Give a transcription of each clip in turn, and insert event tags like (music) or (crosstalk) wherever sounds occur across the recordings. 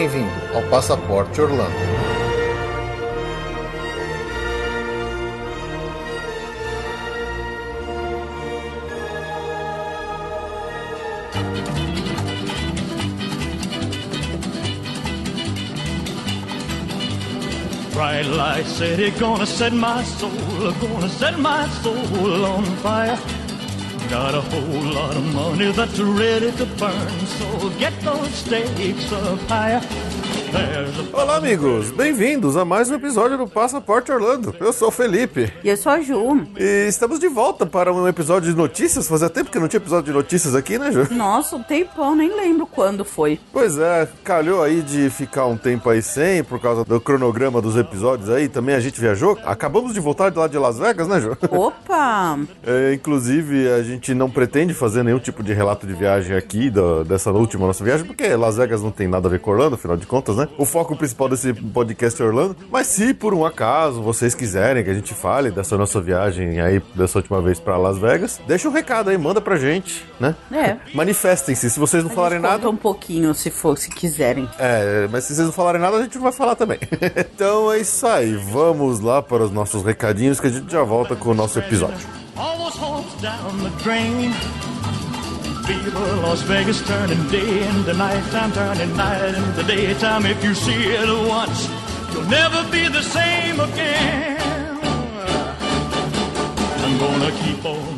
Bem-vindo ao Passaporte Orlando. Bright light city gonna set my soul, gonna set my soul on fire. Got a whole lot of money that's ready to burn, so get those stakes up higher. Olá, amigos! Bem-vindos a mais um episódio do Passaporte Orlando. Eu sou o Felipe. E eu sou a Ju. E estamos de volta para um episódio de notícias. Fazia tempo que não tinha episódio de notícias aqui, né, Ju? Nossa, um tempão, nem lembro quando foi. Pois é, calhou aí de ficar um tempo aí sem, por causa do cronograma dos episódios aí. Também a gente viajou. Acabamos de voltar de lá de Las Vegas, né, Ju? Opa! (laughs) É, inclusive, a gente não pretende fazer nenhum tipo de relato de viagem aqui, dessa última nossa viagem, porque Las Vegas não tem nada a ver com Orlando, afinal de contas, né? O foco principal desse podcast é Orlando. Mas se por um acaso vocês quiserem que a gente fale dessa nossa viagem aí, dessa última vez para Las Vegas, deixa um recado aí, manda pra gente, né? É. Manifestem-se. Se vocês não A falarem gente conta nada. um pouquinho, se for, se quiserem. É, mas se vocês não falarem nada, a gente não vai falar também. (laughs) então é isso aí. Vamos lá para os nossos recadinhos que a gente já volta com o nosso episódio. All those hopes down the drain. Fever, Las Vegas turning day into nighttime, turning night into daytime. If you see it once, you'll never be the same again.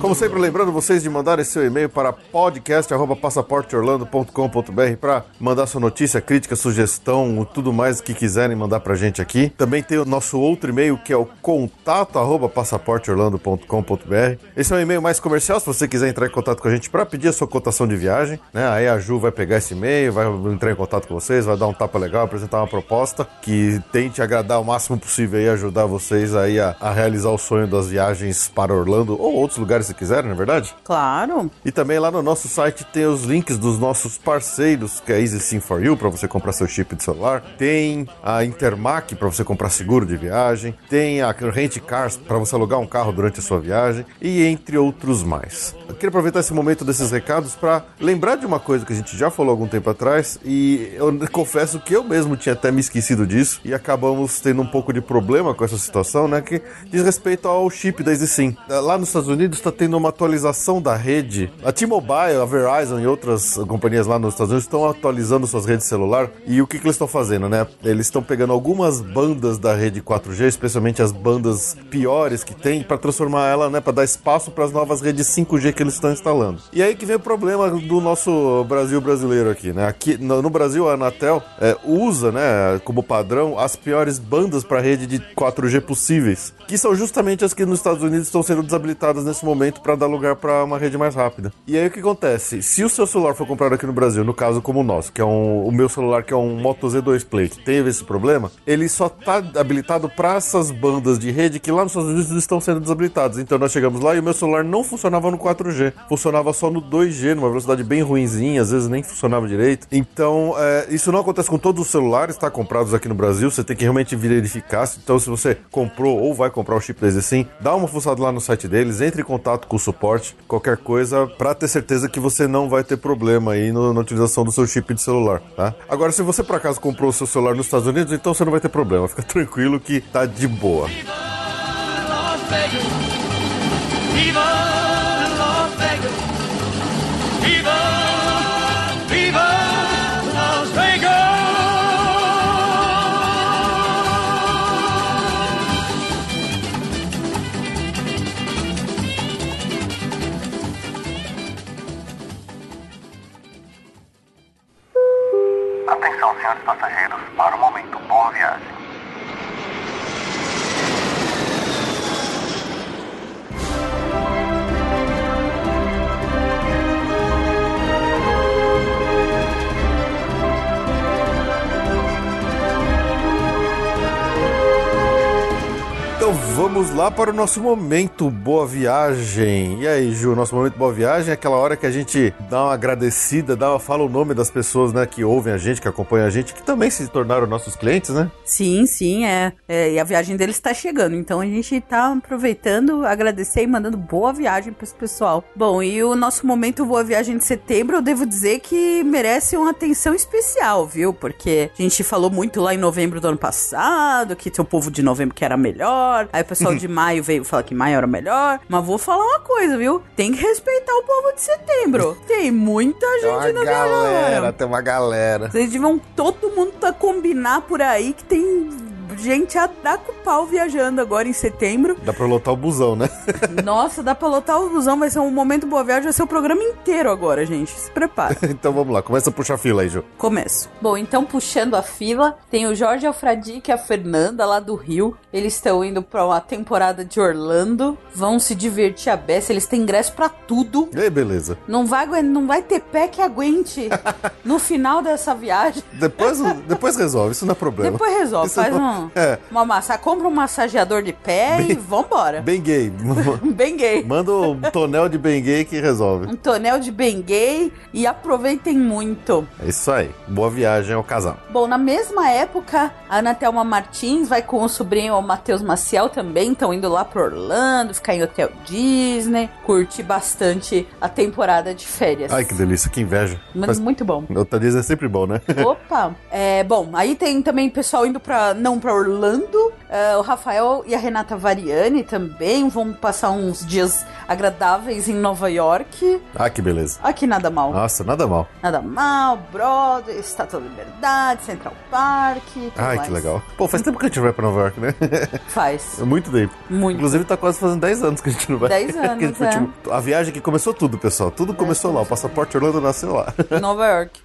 Como sempre, lembrando vocês de mandar esse seu e-mail para podcast.passaporteorlando.com.br para mandar sua notícia, crítica, sugestão, tudo mais que quiserem mandar pra gente aqui. Também tem o nosso outro e-mail que é o contato@passaporteorlando.com.br. Esse é um e-mail mais comercial, se você quiser entrar em contato com a gente para pedir a sua cotação de viagem, né? Aí a Ju vai pegar esse e-mail, vai entrar em contato com vocês, vai dar um tapa legal, apresentar uma proposta que tente agradar o máximo possível e ajudar vocês aí a, a realizar o sonho das viagens para Orlando ou outros lugares se quiserem, não é verdade? Claro. E também lá no nosso site tem os links dos nossos parceiros, que é Easy Sim for You, para você comprar seu chip de celular. Tem a Intermac, para você comprar seguro de viagem. Tem a Rent Cars, para você alugar um carro durante a sua viagem. E entre outros mais. Eu queria aproveitar esse momento desses recados para lembrar de uma coisa que a gente já falou algum tempo atrás. E eu (laughs) confesso que eu mesmo tinha até me esquecido disso. E acabamos tendo um pouco de problema com essa situação, né? Que diz respeito ao chip da Easy Sim. Lá nos Estados Unidos está tendo uma atualização da rede. A T-Mobile, a Verizon e outras companhias lá nos Estados Unidos estão atualizando suas redes celular. E o que, que eles estão fazendo, né? Eles estão pegando algumas bandas da rede 4G, especialmente as bandas piores que tem, para transformar ela, né? Para dar espaço para as novas redes 5G que eles estão instalando. E aí que vem o problema do nosso Brasil brasileiro aqui, né? Aqui no, no Brasil, a Anatel é, usa, né, como padrão, as piores bandas para rede de 4G possíveis, que são justamente as que nos Estados Unidos estão sendo desabilitadas nesse momento para dar lugar para uma rede mais rápida. E aí o que acontece? Se o seu celular for comprado aqui no Brasil, no caso como o nosso, que é um, o meu celular que é um Moto Z2 Play, que teve esse problema, ele só tá habilitado para essas bandas de rede que lá nos Estados Unidos estão sendo desabilitadas. Então nós chegamos lá e o meu celular não funcionava no 4G, funcionava só no 2G, numa velocidade bem ruinzinha, às vezes nem funcionava direito. Então é, isso não acontece com todos os celulares, tá? Comprados aqui no Brasil, você tem que realmente verificar. Então se você comprou ou vai comprar o chip da Sim, dá uma fuçada lá no site deles, entre em contato com o suporte, qualquer coisa, para ter certeza que você não vai ter problema aí no- na utilização do seu chip de celular, tá? Agora, se você por acaso comprou o seu celular nos Estados Unidos, então você não vai ter problema, fica (laughs) tranquilo que tá de boa. Las Vegas. Viva Las Vegas. Viva, viva Atenção, senhores passageiros, para o momento. Boa viagem. Vamos lá para o nosso momento Boa Viagem. E aí, Ju, nosso momento Boa Viagem é aquela hora que a gente dá uma agradecida, dá, fala o nome das pessoas, né, que ouvem a gente, que acompanham a gente, que também se tornaram nossos clientes, né? Sim, sim, é. É, E a viagem deles tá chegando. Então a gente tá aproveitando, agradecer e mandando boa viagem pra esse pessoal. Bom, e o nosso momento Boa Viagem de setembro, eu devo dizer que merece uma atenção especial, viu? Porque a gente falou muito lá em novembro do ano passado, que tinha o povo de novembro que era melhor. Aí o pessoal de maio veio falar que maio era melhor. Mas vou falar uma coisa, viu? Tem que respeitar o povo de setembro. (laughs) Tem muita Tem gente uma na galera, viagem. tem uma galera. Vocês deviam todo mundo tá combinar por aí que tem gente a dar com o pau viajando agora em setembro. Dá pra lotar o busão, né? (laughs) Nossa, dá pra lotar o busão, vai ser um momento boa viagem, vai ser o programa inteiro agora, gente. Se prepara. (laughs) então vamos lá, começa a puxar a fila aí, Ju. Começo. Bom, então puxando a fila, tem o Jorge Alfradique e a Fernanda lá do Rio. Eles estão indo pra uma temporada de Orlando, vão se divertir a beça, eles têm ingresso pra tudo. E aí, beleza. Não vai, não vai ter pé que aguente (laughs) no final dessa viagem. Depois, depois resolve, isso não é problema. Depois resolve, Isso faz não- um, É. uma massa, compra um massageador de pé e vambora. Bem gay. Bem gay. Manda um tonel de bem gay que resolve. Um tonel de bem gay e aproveitem muito. É isso aí. Boa viagem ao casal. Bom, na mesma época, a Ana Thelma Martins vai com o sobrinho o Matheus Maciel também, estão indo lá pro Orlando, ficar em hotel Disney, curtir bastante a temporada de férias. Ai, que delícia, que inveja. Mas Faz- muito bom. Outra Disney é sempre bom, né? Opa! (laughs) É, bom, aí tem também pessoal indo pra. não pra Orlando. é, o Rafael e a Renata Variani também vão passar uns dias agradáveis em Nova York. Ah, que beleza. Aqui nada mal. Nossa, nada mal. Nada mal, Broadway, Estátua da Liberdade, Central Park. Ai, mais. que legal. Pô, faz tempo que a gente não vai pra Nova York, né? (laughs) Faz. Muito tempo. Muito. Inclusive, tá quase fazendo 10 anos que a gente não vai. 10 (laughs) Que a gente anos, foi, é. tipo, A viagem que começou tudo, pessoal. Tudo começou lá. O passaporte Orlando nasceu lá. (laughs) Nova York.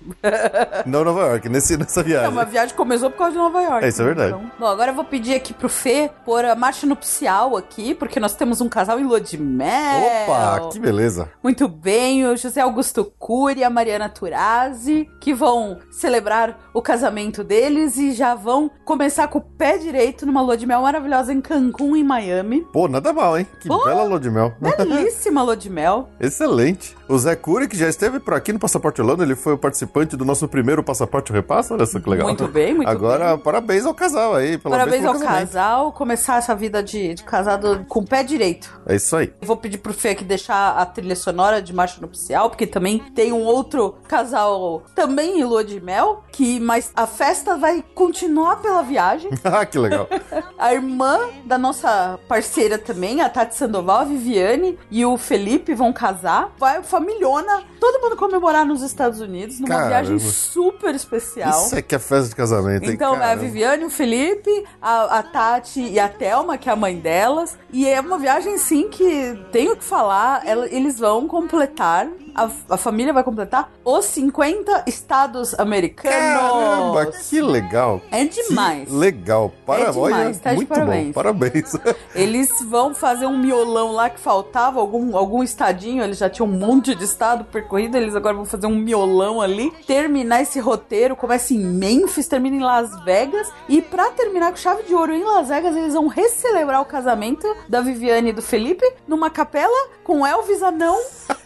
não Nova York, nesse, nessa É, viagem. uma viagem começou por causa de Nova York. É, isso é verdade. Então, bom, agora eu vou pedir aqui pro Fê pôr a marcha nupcial aqui, porque nós temos um casal em lua de mel. Opa, que beleza. Muito bem, o José Augusto Cury e a Mariana Turazzi, que vão celebrar o casamento deles e já vão começar com o pé direito numa lua de mel maravilhosa em Cancún, em Miami. Pô, nada mal, hein? Que Pô. bela lua de mel. (laughs) Belíssima lua de mel. Excelente. O Zé Cury, que já esteve por aqui no Passaporte Orlando, ele foi o participante do nosso primeiro Passaporte Repassa. Olha só que legal. Muito bem, muito Agora, parabéns ao casal aí. Pelo Parabéns ao casal, começar essa vida de, de casado com o pé direito. É isso aí. Vou pedir pro Fê aqui deixar a trilha sonora de marcha nupcial, porque também tem um outro casal também em lua de mel, que mas a festa vai continuar pela viagem. (laughs) ah, que legal. (laughs) A irmã da nossa parceira também, a Tati Sandoval, a Viviane e o Felipe vão casar. Vai familhona, todo mundo comemorar nos Estados Unidos, numa Caramba. viagem super especial. Isso é que é festa de casamento, hein? Então, é a Caramba. Viviane, o Felipe, a, a Tati e a Thelma, que é a mãe delas. E é uma viagem, sim, que tenho que falar. ela- eles vão completar, a, a família vai completar os 50 estados americanos. Caramba, que legal. É demais. Que legal. Para... É demais, Olha, tá de muito parabéns. bom. Parabéns. (laughs) Eles vão fazer um miolão lá que faltava, algum, algum estadinho. Eles já tinham um monte de estado percorrido. Eles agora vão fazer um miolão ali. Terminar esse roteiro. Começa em Memphis, termina em Las Vegas. E pra terminar com chave de ouro em Las Vegas, eles vão recelebrar o casamento da Viviane e do Felipe numa capela com Elvis Anão. (laughs)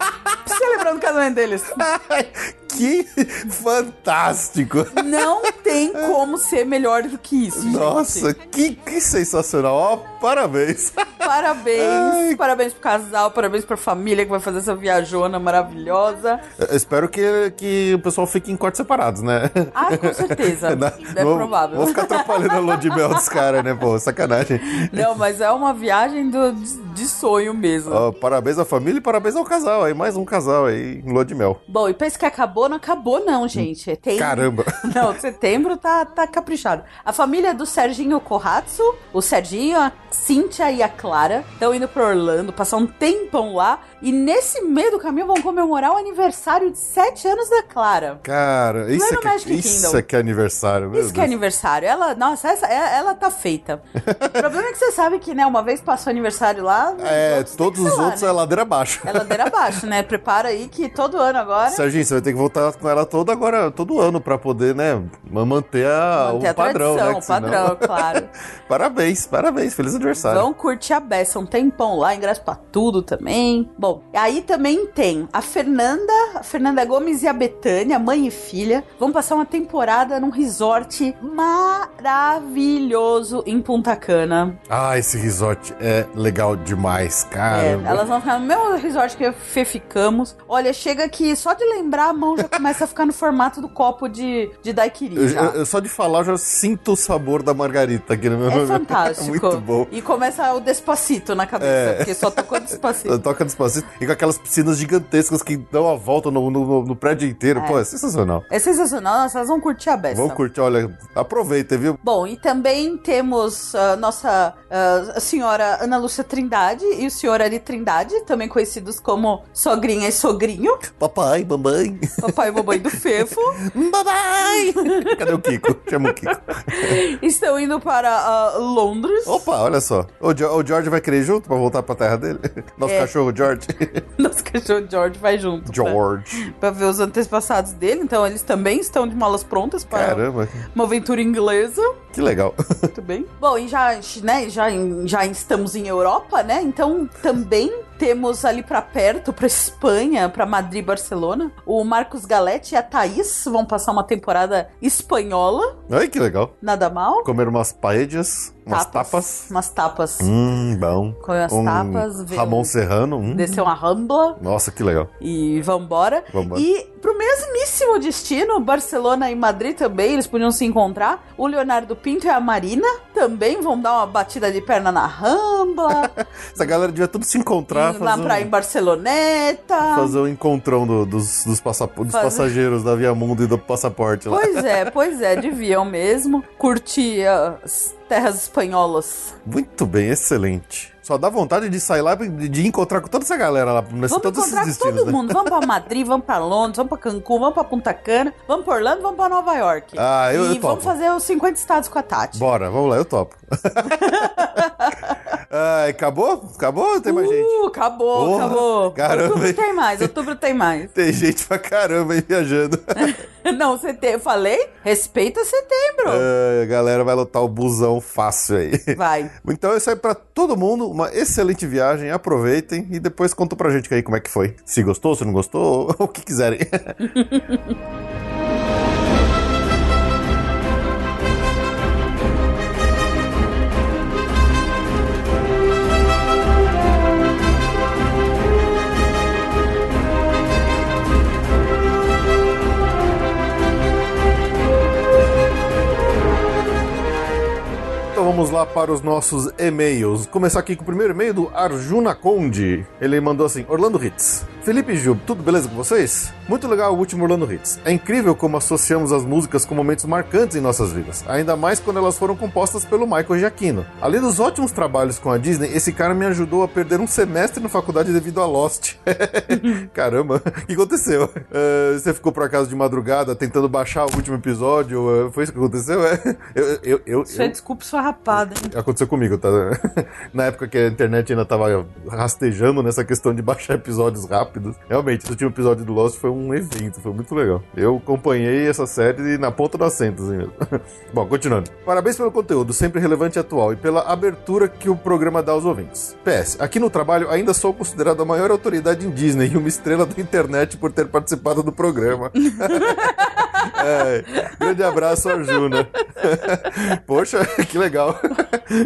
celebrando o casamento deles. (laughs) que (laughs) fantástico. Não tem como ser melhor do que isso. gente. Nossa, que, que sensacional. Ó, parabéns. Parabéns, Ai. parabéns pro casal, parabéns pra família que vai fazer essa viajona maravilhosa. Eu espero que, que o pessoal fique em quartos separados, né? Ah, com certeza. (laughs) Não, é vou- provável. Vou ficar atrapalhando a lua de mel dos caras, né, pô? Sacanagem. Não, mas é uma viagem do- de, de sonho mesmo. Ó, parabéns à família e parabéns ao casal aí. Mais um casal aí em lua de mel. Bom, e pensa que acabou, não acabou não, gente. Tem... Caramba. (laughs) Não, setembro tá, tá caprichado. A família do Serginho Corratso, o Serginho, a Cíntia e a Clara, estão indo pro Orlando, passar um tempão lá. E nesse meio do caminho vão comemorar o aniversário de 7 anos da Clara. Cara, isso, é, que, Magic isso Kingdom. é que é aniversário, meu Isso que é Deus. aniversário. Ela, nossa, essa, é- ela tá feita. o problema é que você sabe que, né, uma vez passou aniversário lá. (laughs) É, outros todos os lá, outros né? é ladeira abaixo. É ladeira abaixo, né? Prepara aí que todo ano agora. Serginho, você vai ter que voltar tá com ela toda agora, todo ano, pra poder, né, manter, a, Manter o a padrão, tradição, né? o senão- padrão, (laughs) claro. parabéns, parabéns, feliz aniversário. Vão curtir a beça um tempão lá, ingresso pra tudo também. Bom, aí também tem a Fernanda, a Fernanda Gomes e a Betânia, mãe e filha, vão passar uma temporada num resort maravilhoso em Punta Cana. Ah, esse resort é legal demais, cara. É, elas vão ficar no mesmo resort que ficamos. Olha, chega que só de lembrar a mão já começa a ficar no formato do copo de, de daiquiri. Eu- já. eu- só de falar, eu já sinto o sabor da margarita aqui no meu É (laughs) fantástico. Muito bom. E começa o Despacito na cabeça, É. porque só tocou Despacito. (laughs) Toca despacito. E com aquelas piscinas gigantescas que dão a volta no, no- no prédio inteiro. Pô, é sensacional. É sensacional, nossa, elas vão curtir a beça. Vamos curtir, olha, aproveita, viu? Bom, e também temos a nossa ah, a senhora Ana Lúcia Trindade e o senhor Ari Trindade, também conhecidos como sogrinha e sogrinho, Papai, mamãe. papai e mamãe do Fefo, Papai! Cadê o Kiko? Chama o Kiko. estão indo para ah, Londres. Opa, olha só. O, Jo- o George vai querer ir junto pra voltar pra terra dele? Nosso É. cachorro, George. (laughs) Nosso cachorro George vai junto. pra- George. Pra ver os antepassados dele, então eles também estão de malas prontas para Caramba, uma aventura inglesa. que legal. (laughs) Muito bem. Bom, e já, né, já, já estamos em Europa, né? Então também temos ali pra perto, pra Espanha, pra Madrid, Barcelona, o Marcos Galete e a Thaís vão passar uma temporada espanhola, Ai, que legal. nada mal. Comer umas paellas, umas tapas. Umas tapas. Hum, bom. Comer umas um tapas, Ramon Serrano. Hum. Descer uma rambla Nossa, que legal. e vambora. Vambora. E pro mesmíssimo destino, Barcelona e Madrid também, eles podiam se encontrar. O Leonardo Pinto e a Marina também vão dar uma batida de perna na rambla. (laughs) Essa galera devia tudo se encontrar, lá um, em Barceloneta. fazer um encontrão do- dos, dos, passap- dos Fazer- passageiros da Via Mundo e do passaporte lá. Pois é, pois é, (laughs) deviam mesmo curtir as terras espanholas. Muito bem, excelente. Só dá vontade de sair lá de, de encontrar com toda essa galera lá, nesse, Vamos todos encontrar com esses destinos, todo né? mundo. Vamos pra (laughs) Madrid, vamos pra Londres, vamos pra Cancún, vamos pra Punta Cana, vamos pra Orlando, vamos pra Nova York. Ah, eu- E eu topo. vamos fazer os 50 estados com a Tati. Bora, vamos lá, eu topo. (laughs) Ai, acabou? Acabou? Tem mais gente? Uh, acabou, Porra, acabou. caramba, outubro tem mais, outubro tem mais. (laughs) Tem gente pra caramba aí viajando. Não, setembro, eu falei, respeita setembro. A galera vai lotar o busão fácil aí. Vai. Então é isso aí pra todo mundo. Uma excelente viagem. Aproveitem e depois conta pra gente aí como é que foi. Se gostou, se não gostou, (laughs) o que quiserem. (laughs) vamos lá para os nossos e-mails. Começar aqui com o primeiro e-mail do Arjuna Conde. Ele mandou assim: Orlando Hits. Felipe Gil, tudo beleza com vocês? Muito legal o último Orlando Hits. É incrível como associamos as músicas com momentos marcantes em nossas vidas, ainda mais quando elas foram compostas pelo Michael Giacchino. Além dos ótimos trabalhos com a Disney, esse cara me ajudou a perder um semestre na faculdade devido a Lost. (laughs) Caramba, o que aconteceu? Eh, você ficou por acaso de madrugada tentando baixar o último episódio? Eh, foi isso que aconteceu? É. (laughs) Eu, eu, eu, Isso é desculpa sua rapada. hein? Aconteceu comigo, tá? (laughs) Na época que a internet ainda tava rastejando nessa questão de baixar episódios rápidos. Realmente, esse último episódio do Lost foi um evento, foi muito legal. Eu acompanhei essa série na ponta do assento, assim mesmo. (laughs) Bom, continuando. Parabéns pelo conteúdo, sempre relevante e atual, e pela abertura que o programa dá aos ouvintes. PS, aqui no trabalho ainda sou considerado a maior autoridade em Disney e uma estrela da internet por ter participado do programa. (laughs) É, grande abraço, Arjuna. Poxa, que legal.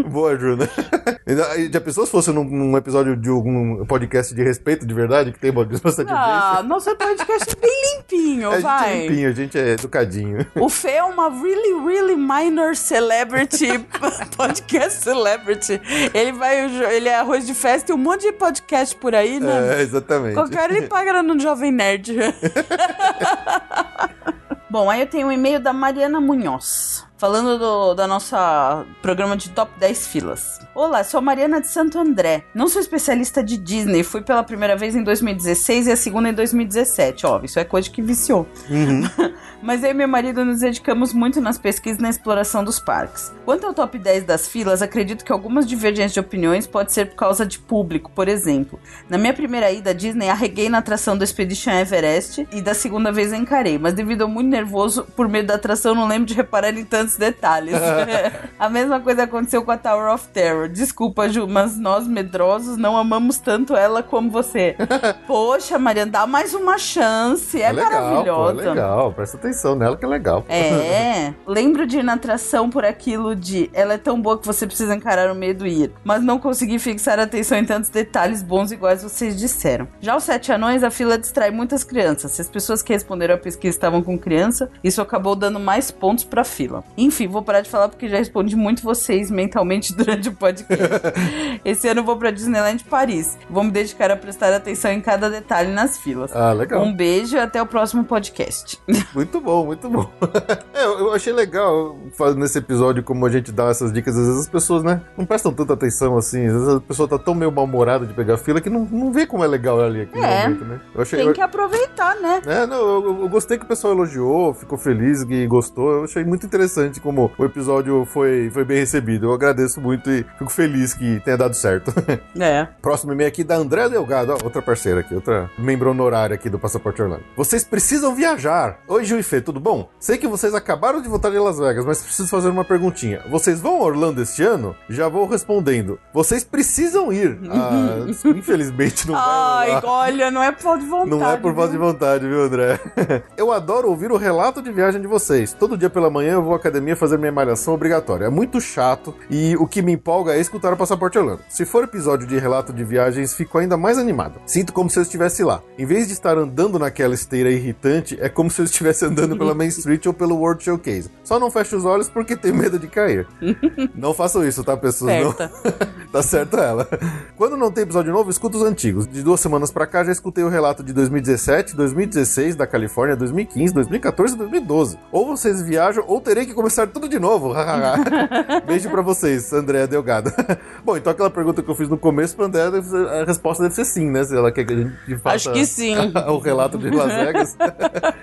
Boa, Arjuna. Já pensou se fosse num, num episódio de algum podcast de respeito de verdade, que tem bastante Ah, nosso podcast é bem limpinho, A (laughs) gente é vai. limpinho, a gente é educadinho. O Fê é uma really, really minor celebrity, (laughs) podcast celebrity. Ele vai, ele é arroz de festa e um monte de podcast por aí, né? É, exatamente. Qualquer ele paga no Jovem Nerd. (laughs) Bom, aí eu tenho um e-mail da Mariana Munhoz. Falando do, da nossa programa de top 10 filas. Olá, sou a Mariana de Santo André. Não sou especialista de Disney, fui pela primeira vez em 2016 e a segunda em 2017. Ó, isso é coisa que viciou. (laughs) Mas eu e meu marido nos dedicamos muito nas pesquisas e na exploração dos parques. Quanto ao top 10 das filas, acredito que algumas divergências de opiniões pode ser por causa de público, por exemplo. Na minha primeira ida à Disney, arreguei na atração do Expedition Everest e da segunda vez encarei, mas devido ao muito nervoso por meio da atração, não lembro de reparar em tantos detalhes. (laughs) a mesma coisa aconteceu com a Tower of Terror. Desculpa, Ju, mas nós medrosos não amamos tanto ela como você. (laughs) Poxa, Mariana, dá mais uma chance. É, legal, pô, maravilhosa. é legal, presta atenção nela que é legal. É, (laughs) lembro de ir na atração por aquilo de ela é tão boa que você precisa encarar o medo e ir, mas não consegui fixar a atenção em tantos detalhes bons iguais vocês disseram. Já os sete anões, a fila distrai muitas crianças. Se as pessoas que responderam à pesquisa estavam com criança, isso acabou dando mais pontos pra fila. Enfim, vou parar de falar porque já respondi muito vocês mentalmente (laughs) durante o podcast. (laughs) Esse ano eu vou pra Disneyland Paris. Vou me dedicar a prestar atenção em cada detalhe nas filas. Ah, legal. Um beijo e até o próximo podcast. (laughs) Muito bom, muito bom. É, eu, achei legal nesse episódio como a gente dá essas dicas. Às vezes as pessoas, né, não prestam tanta atenção assim. Às vezes a pessoa tá tão meio mal-humorada de pegar fila que não, não vê como é legal ali aquele É. momento, né? Eu achei. Tem que aproveitar, né? É, não, eu, eu gostei que o pessoal elogiou, ficou feliz e gostou. Eu achei muito interessante como o episódio foi, foi bem recebido. Eu agradeço muito e fico feliz que tenha dado certo. (laughs) É. Próximo e-mail aqui da Andréa Delgado, ó, outra parceira aqui, outra membro honorária aqui do Passaporte Orlando. Vocês precisam viajar. Oi, Ju e Fê, tudo bom? Sei que vocês acabaram de voltar de Las Vegas, mas preciso fazer uma perguntinha. Vocês vão a Orlando este ano? Já vou respondendo. Vocês precisam ir. Ah, (laughs) infelizmente não vai Ai, olha, não é por falta de vontade. Não é por falta de vontade, viu, André? (laughs) eu adoro ouvir o relato de viagem de vocês. Todo dia pela manhã eu vou à academia fazer minha malhação obrigatória. É muito chato e o que me empolga é escutar o Passaporte Orlando. Se for episódio de relato de viagens, fico ainda mais animado. Sinto como se eu estivesse lá. Em vez de estar andando naquela esteira irritante, é como se eu estivesse andando pela Main Street ou pelo World Showcase. Só não fecho os olhos porque tenho medo de cair. (laughs) não façam isso, tá, pessoas? Não- Certa. (laughs) tá certo ela. Quando não tem episódio novo, escuta os antigos. De duas semanas pra cá, já escutei o relato de 2017, 2016 da Califórnia, 2015, 2014 e 2012. Ou vocês viajam, ou terei que começar tudo de novo. (laughs) (laughs) Beijo pra vocês, Andréa Delgado. (laughs) Bom, então aquela pergunta que eu fiz no começo pra Andréa, a resposta deve ser sim, né? Se ela quer que a gente faça Acho que sim. o relato de Las Vegas.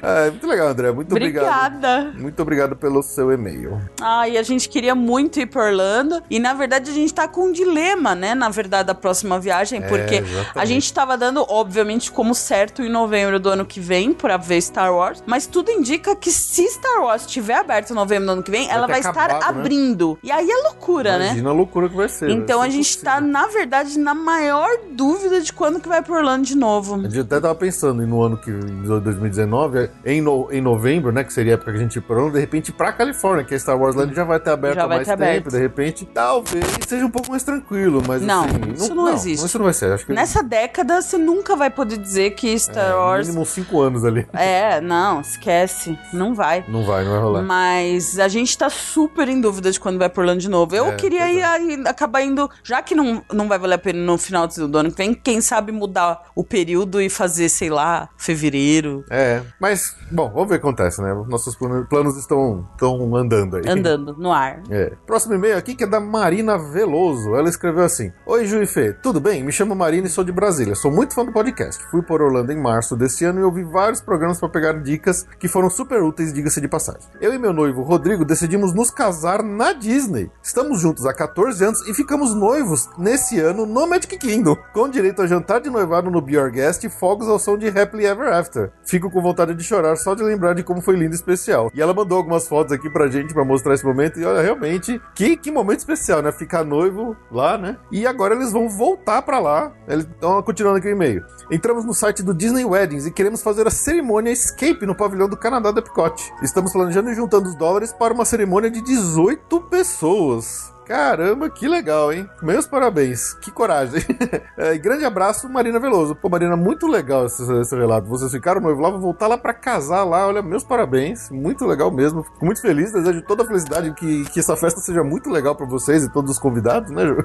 é, muito legal, André. Muito obrigado. Obrigada. Muito obrigado pelo seu e-mail. Ai, a gente queria muito ir pra Orlando. E na verdade a gente tá com um dilema, né? Na verdade, da próxima viagem. Porque exatamente. a gente tava dando, obviamente, como certo em novembro do ano que vem pra ver Star Wars. Mas tudo indica que se Star Wars estiver aberto em novembro do ano que vem, ela ter vai estar acabado, né? abrindo. E aí é loucura, né? Imagina a loucura que vai ser. Então vai a ser gente impossível. tá, na verdade, na maior dúvida de quando que vai pro Orlando de novo. A gente até tava pensando no ano que em 2019, em, no- em novembro, né? Que seria a época que a gente ia pro Orlando, de repente ir pra Califórnia, que a Star Wars Land já vai ter aberto Já há vai mais ter tempo, aberto. de repente, talvez seja um pouco mais tranquilo, mas Não, assim, isso não existe. Isso não vai ser, acho que Nessa década, você nunca vai poder dizer que Star é, Wars. mínimo 5 anos ali. É, não, esquece. Não vai. Não vai, não vai rolar. Mas a gente tá super em dúvida de quando vai pro Orlando de novo. Eu É, queria ir aí, acabar indo, já que não, não vai valer a pena no final do ano que vem, quem sabe mudar o período e fazer, sei lá, fevereiro, É, mas, bom, vamos ver o que acontece, né? Nossos plano- planos estão, estão andando aí. andando no ar. É. Próximo e-mail aqui que é da Marina Veloso. Ela escreveu assim: Oi, Ju e Fê, tudo bem? Me chamo Marina e sou de Brasília. Sou muito fã do podcast. Fui por Orlando em março desse ano e ouvi vários programas para pegar dicas que foram super úteis, diga-se de passagem. Eu e meu noivo Rodrigo decidimos nos casar na Disney. Estamos juntos há 14 anos e ficamos noivos nesse ano no Magic Kingdom, com direito a jantar de noivado no Be Our Guest e fogos ao som de Happily Ever After. Fico com vontade de chorar só de lembrar de como foi lindo e especial. E ela mandou algumas fotos aqui pra gente pra mostrar esse momento e olha, realmente, que, que momento especial, né? Ficar noivo lá, né? E agora eles vão voltar pra lá. Eles estão continuando aqui o e-mail. Entramos no site do Disney Weddings e queremos fazer a cerimônia Escape no pavilhão do Canadá do Epcot. Estamos planejando e juntando os dólares para uma cerimônia de 18 pessoas. Caramba, que legal, hein? Meus parabéns, que coragem. (laughs) É, grande abraço, Marina Veloso. Pô, Marina, muito legal esse, esse relato. Vocês ficaram noivo lá, vão voltar lá pra casar lá. Olha, meus parabéns, muito legal mesmo. Fico muito feliz, desejo toda a felicidade que, que essa festa seja muito legal pra vocês e todos os convidados, né, Ju?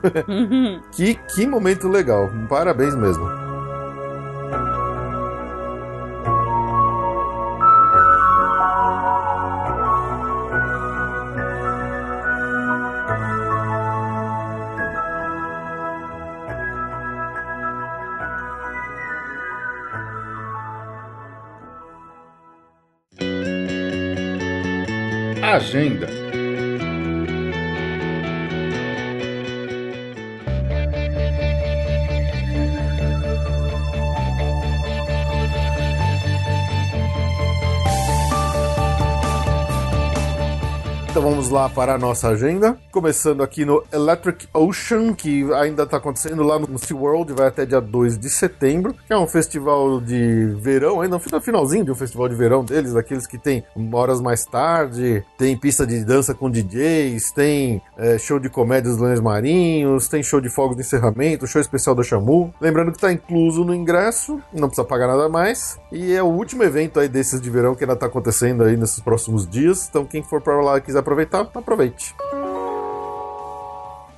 (laughs) que, que momento legal, parabéns mesmo. Agenda. Então vamos lá para a nossa agenda. Começando aqui no Electric Ocean, que ainda está acontecendo lá no SeaWorld, vai até dia 2 de setembro, que é um festival de verão, ainda no finalzinho de um festival de verão deles, daqueles que tem horas mais tarde, tem pista de dança com DJs, tem é, show de comédia dos Leões Marinhos, tem show de fogos de encerramento, show especial da Chamu. Lembrando que está incluso no ingresso, não precisa pagar nada mais. E é o último evento aí desses de verão que ainda está acontecendo aí nesses próximos dias. Então quem for para lá e quiser aproveitar, aproveite.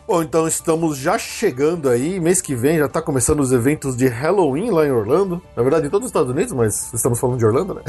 Bom, então estamos já chegando aí, mês que vem já tá começando os eventos de Halloween lá em Orlando. Na verdade, em todos os Estados Unidos, mas estamos falando de Orlando, né?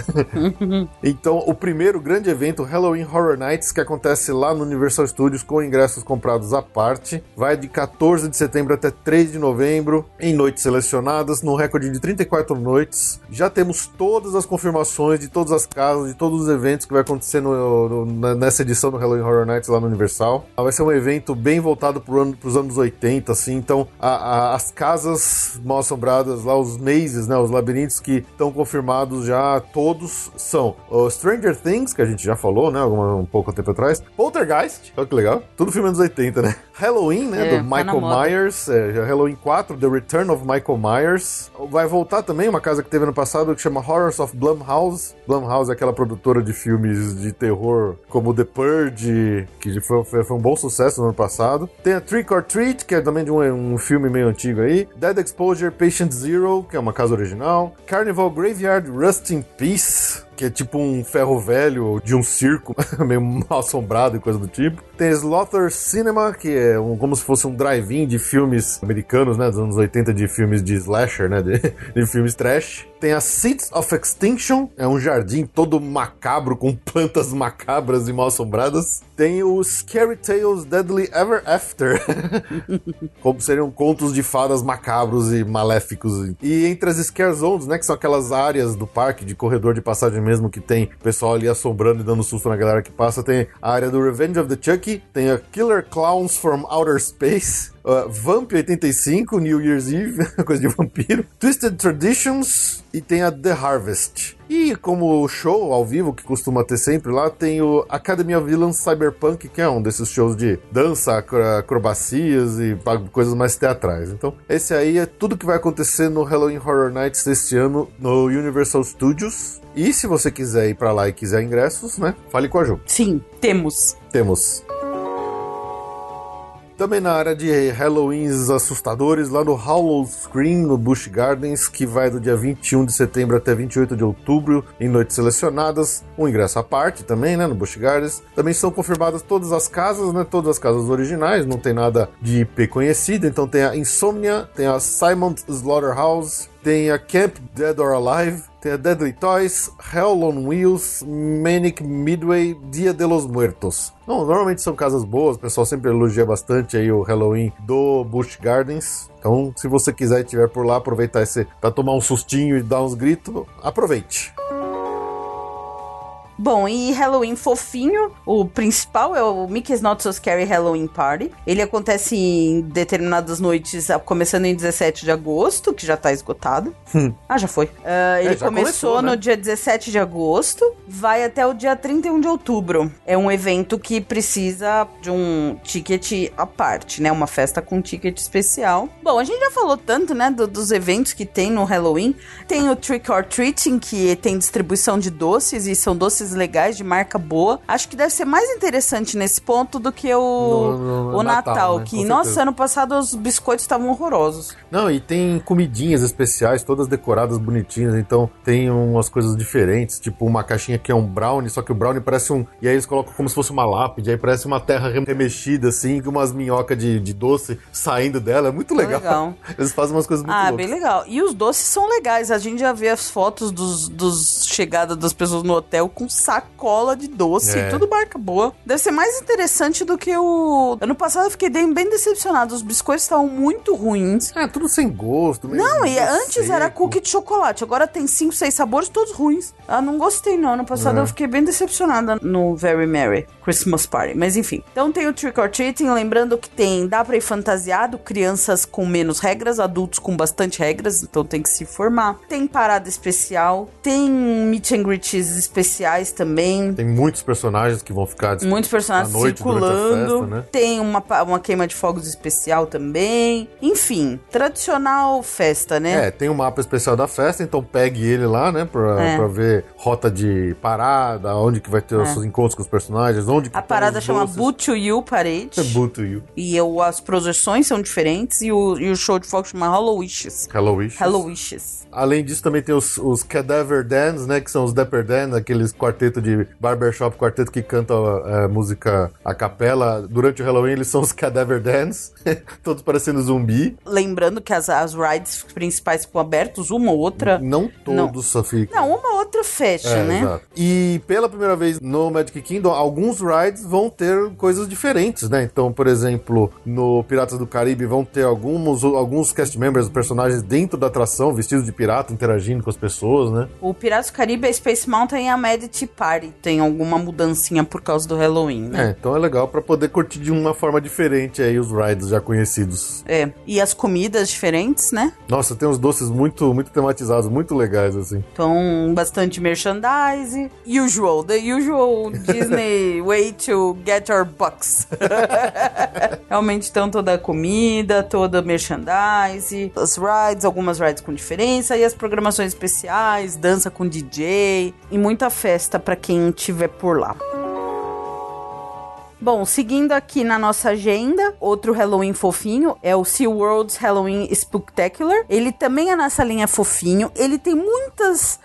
(laughs) então, o primeiro grande evento, Halloween Horror Nights, que acontece lá no Universal Studios com ingressos comprados à parte, vai de 14 de setembro até 3 de novembro, em noites selecionadas, num recorde de 34 noites. Já temos todas as confirmações de todas as casas, de todos os eventos que vai acontecer no, no, nessa edição do Halloween Horror Nights lá no Universal. Vai ser um evento bem voltado pro ano, pros anos 80, assim. Então, a, a, as casas mal assombradas lá, os mazes, né? Os labirintos que estão confirmados já, todos são o Stranger Things, que a gente já falou, né? Alguma, um pouco tempo atrás. Poltergeist, olha que legal. Tudo filme anos 80, né? Halloween, né? É, do tá Michael. Myers. É, Halloween 4, The Return of Michael Myers. Vai voltar também uma casa que teve no passado que chama Horrors of Blumhouse. Blumhouse é aquela produtora de filmes de terror como The Purge, que foi, foi, foi um bom sucesso no ano passado. Tem Trick or Treat, que é também de um, um filme meio antigo aí. Dead Exposure Patient Zero, que é uma casa original. Carnival Graveyard Rust in Peace, que é tipo um ferro velho de um circo, (laughs) meio mal assombrado e coisa do tipo. Tem Slaughter Cinema, que é um- como se fosse um drive-in de filmes americanos, né, dos anos 80, de filmes de slasher, né, de, (laughs) de filmes trash. Tem a Seeds of Extinction, é um jardim todo macabro, com (laughs) plantas macabras e mal assombradas. Tem o Scary Tales Deadly Ever After, como seriam contos de fadas macabros e maléficos. E entre as Scare Zones, né, que são aquelas áreas do parque, de corredor de passagem mesmo, que tem pessoal ali assombrando e dando susto na galera que passa, tem a área do Revenge of the Chucky, tem a Killer Clowns from Outer Space, uh, Vamp 85, New Year's Eve, (laughs) coisa de vampiro, Twisted Traditions e tem a The Harvest. E como show ao vivo, que costuma ter sempre lá, tem o Academy of Villains Cyberpunk, que é um desses shows de dança, acro- acrobacias e coisas mais teatrais. Então, esse aí é tudo que vai acontecer no Halloween Horror Nights deste ano no Universal Studios. E se você quiser ir pra lá e quiser ingressos, né? Fale com a Ju. Sim, temos. Temos. Também na área de Halloweens assustadores, lá no Hollow Screen, no Busch Gardens, que vai do dia 21 de setembro até 28 de outubro, em noites selecionadas. Um ingresso à parte também, né, no Busch Gardens. Também são confirmadas todas as casas, né, todas as casas originais, não tem nada de IP conhecido. Então tem a Insomnia, tem a Simon Slaughterhouse, tem a Camp Dead or Alive, tem a Deadly Toys, Hell on Wheels, Manic Midway, Dia de los Muertos. Não, normalmente são casas boas, o pessoal sempre elogia bastante aí o Halloween do Busch Gardens. Então, se você quiser e estiver por lá, aproveitar esse para tomar um sustinho e dar uns gritos, aproveite. Bom, e Halloween fofinho, o principal é o Mickey's Not So Scary Halloween Party. Ele acontece em determinadas noites, começando em 17 de agosto, que já tá esgotado. Ah, já foi. Ah, ele já começou, começou, né? no dia 17 de agosto, vai até o dia 31 de outubro. É um evento que precisa de um ticket à parte, né? Uma festa com ticket especial. Bom, a gente já falou tanto, né, do- dos eventos que tem no Halloween. Tem o Trick or Treating, que tem distribuição de doces e são doces legais, de marca boa. Acho que deve ser mais interessante nesse ponto do que o, No- no- o Natal, Natal, né? que, Com nossa, certeza. ano passado os biscoitos estavam horrorosos. Não, e tem comidinhas especiais, todas decoradas bonitinhas, então tem umas coisas diferentes, tipo uma caixinha que é um brownie, só que o brownie parece um. E aí eles colocam como se fosse uma lápide, aí parece uma terra remexida, assim, com umas minhocas de, de doce saindo dela. É muito legal. legal. (laughs) Eles fazem umas coisas muito Ah, loucas. bem legal. E os doces são legais. A gente já vê as fotos dos, dos chegada das pessoas no hotel com sacola de doce, É. tudo marca boa. Deve ser mais interessante do que o. Ano passado eu fiquei bem, decepcionado. Os biscoitos estavam muito ruins. É, tudo sem gosto. meio- Não, e antes era seco. cookie de chocolate. Agora tem cinco, seis sabores, todos ruins. Ah, não gostei não. Ano passado É. eu fiquei bem decepcionada no Very Merry Christmas Party. Mas enfim. Então tem o Trick or Treating. Lembrando que tem, dá pra ir fantasiado, crianças com menos regras, adultos com bastante regras. Então tem que se formar. Tem parada especial. Tem meet and greets especiais também. Tem muitos personagens que vão ficar Muitos personagens noite circulando. festa, né? Tem uma, uma queima de fogos especial também. Enfim, tradicional festa, né? É, tem o mapa especial da festa, então pegue ele lá, né? Pra, É. pra ver rota de parada, onde que vai ter os É. seus encontros com os personagens, onde A tem parada os chama. Boot to You Parade. É (laughs) Boot to You. E eu, as projeções são diferentes. E o, e o show de fogos chama Hollow Wishes. Hello Wishes. Hello Wishes. Além disso, também tem os, os Cadaver Dans, né? Que são os Dapper Dan, aqueles quarteto de barbershop, quarteto que canta é, música a capela. Durante o Halloween, eles são os Cadaver Dans, (laughs) todos parecendo zumbi. Lembrando que as, as rides principais ficam abertas, uma ou outra. Não todos, só ficam. Não, uma ou outra fecha, É, né? exato. E pela primeira vez no Magic Kingdom, alguns rides vão ter coisas diferentes, né? Então, por exemplo, no Piratas do Caribe vão ter alguns, alguns cast members, personagens dentro da atração, vestidos de pirata, interagindo com as pessoas, né? O Piratas do Caribe, a Space Mountain e a Medity Party tem alguma mudancinha por causa do Halloween, né? É, então é legal pra poder curtir de uma forma diferente aí os rides já conhecidos. É. E as comidas diferentes, né? Nossa, tem uns doces muito, muito tematizados, muito legais, assim. Então, bastante merchandise. Usual, the usual Disney (laughs) way to get our bucks. (laughs) Realmente, então, toda a comida, toda a merchandise, as rides, algumas rides com diferença, e as programações especiais, dança com DJ, e muita festa pra quem estiver por lá. Bom, seguindo aqui na nossa agenda, outro Halloween fofinho é o SeaWorld's Halloween Spooktacular. Ele também é nessa linha fofinho. Ele tem muitas.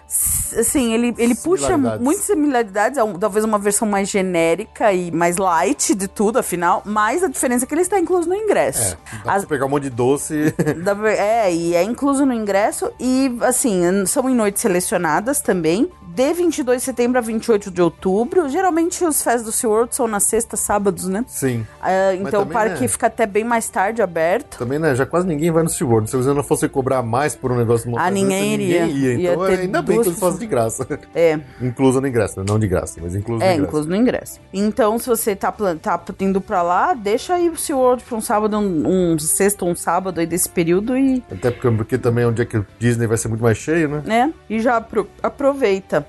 Assim, ele, ele puxa muitas similaridades. É um- talvez uma versão mais genérica e mais light de tudo, afinal. Mas a diferença é que ele está incluso no ingresso. Dá pra As- você pegar um monte de doce. (laughs) ver- É, e é incluso no ingresso. E, assim, são em noites selecionadas também. De 22 de setembro a 28 de outubro. Geralmente os festas do SeaWorld são na sexta, sábados, né? Sim. Ah, então o parque né? fica até bem mais tarde aberto. Também, né? Já quase ninguém vai no SeaWorld. Se você não fosse cobrar mais por um negócio montado, Ah, ninguém iria. Ninguém ia. Ia Então, ter ainda bem que eles fazem de graça. É, incluso no ingresso? Não de graça, mas incluso é, no ingresso. incluso no ingresso. Então, se você tá, tá indo pra lá, deixa aí o SeaWorld pra um sábado, um, um sexto um sábado aí desse período e, Até porque, porque também é um dia que o Disney vai ser muito mais cheio, né? né? E já apro- aproveita.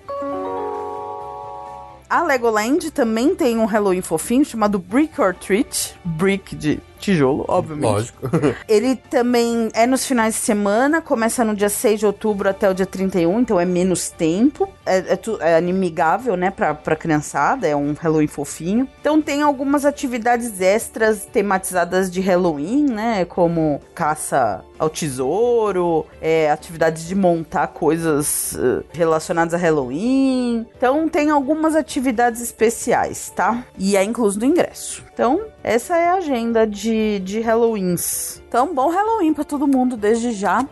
A Legoland também tem um Halloween fofinho chamado Brick or Treat. Brick de tijolo, obviamente. Lógico. (laughs) Ele também é nos finais de semana, começa no dia 6 de outubro até o dia 31, então é menos tempo. É, é, é amigável, né, pra, pra criançada, é um Halloween fofinho. Então tem algumas atividades extras tematizadas de Halloween, né, como caça ao tesouro, é, atividades de montar coisas eh, relacionadas a Halloween. Então tem algumas atividades especiais, tá? E é incluso no ingresso. Então, essa é a agenda de, de Halloweens. Então, bom Halloween pra todo mundo desde já.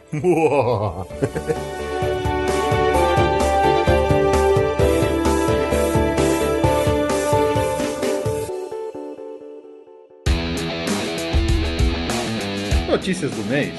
Notícias do mês.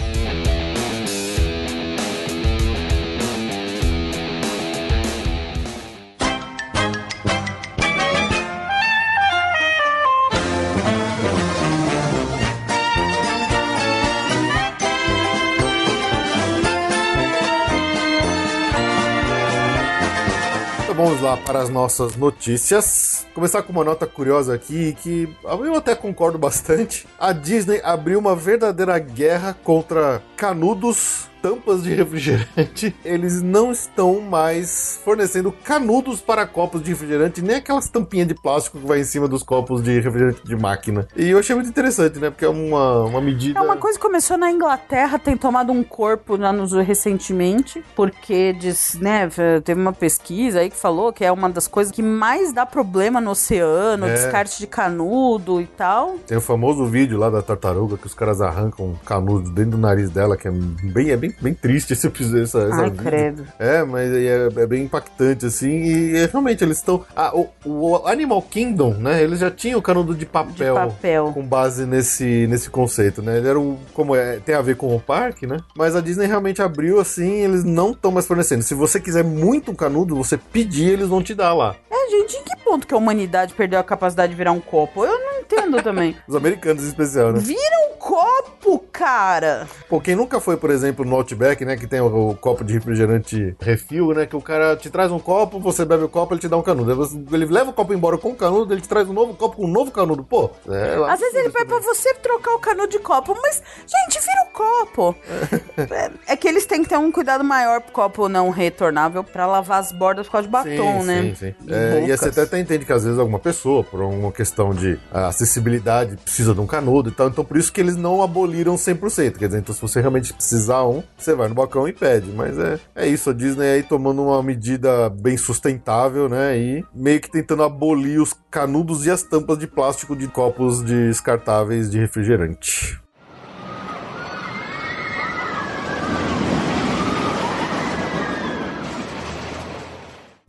Lá para as nossas notícias. Começar com uma nota curiosa aqui que eu até concordo bastante. A Disney abriu uma verdadeira guerra contra canudos tampas de refrigerante, (laughs) eles não estão mais fornecendo canudos para copos de refrigerante, nem aquelas tampinhas de plástico que vai em cima dos copos de refrigerante de máquina. E eu achei muito interessante, né? Porque é uma, uma medida. É uma coisa que começou na Inglaterra, tem tomado um corpo lá nos recentemente, porque diz, né, teve uma pesquisa aí que falou que é uma das coisas que mais dá problema no oceano, É. descarte de canudo e tal. Tem o famoso vídeo lá da tartaruga que os caras arrancam um canudo dentro do nariz dela, que é bem, é bem bem triste esse episódio, essa, essa Ai, vida. credo. É, mas é, é bem impactante, assim, e, e realmente eles estão. Ah, o, o Animal Kingdom, né? Eles já tinham o canudo de papel. De papel. Com base nesse, nesse conceito, né? Ele era o. Como é, tem a ver com o parque, né? Mas a Disney realmente abriu assim, eles não estão mais fornecendo. Se você quiser muito um canudo, você pedir, eles vão te dar lá. É, gente, em que ponto que a humanidade perdeu a capacidade de virar um copo? Eu não entendo também. (laughs) Os americanos em especial, né? Vira um copo, cara! Pô, quem nunca foi, por exemplo, no Outback, né? Que tem o, o copo de refrigerante refil, né? Que o cara te traz um copo, você bebe o copo, ele te dá um canudo. Ele leva o copo embora com o canudo, ele te traz um novo copo com um novo canudo. Pô, é, Às vezes ele pede pra você trocar o canudo de copo, mas, gente, vira um copo. é, é que eles têm que ter um cuidado maior pro copo não retornável pra lavar as bordas por causa de batom, sim, né? Sim, sim. E É, e você até, entende que às vezes alguma pessoa, por uma questão de acessibilidade, precisa de um canudo e tal. Então por isso que eles não aboliram 100%. Quer dizer, então se você realmente precisar um, você vai no balcão e pede. Mas é, é isso, a Disney aí tomando uma medida bem sustentável, né? E meio que tentando abolir os canudos e as tampas de plástico de copos descartáveis de refrigerante.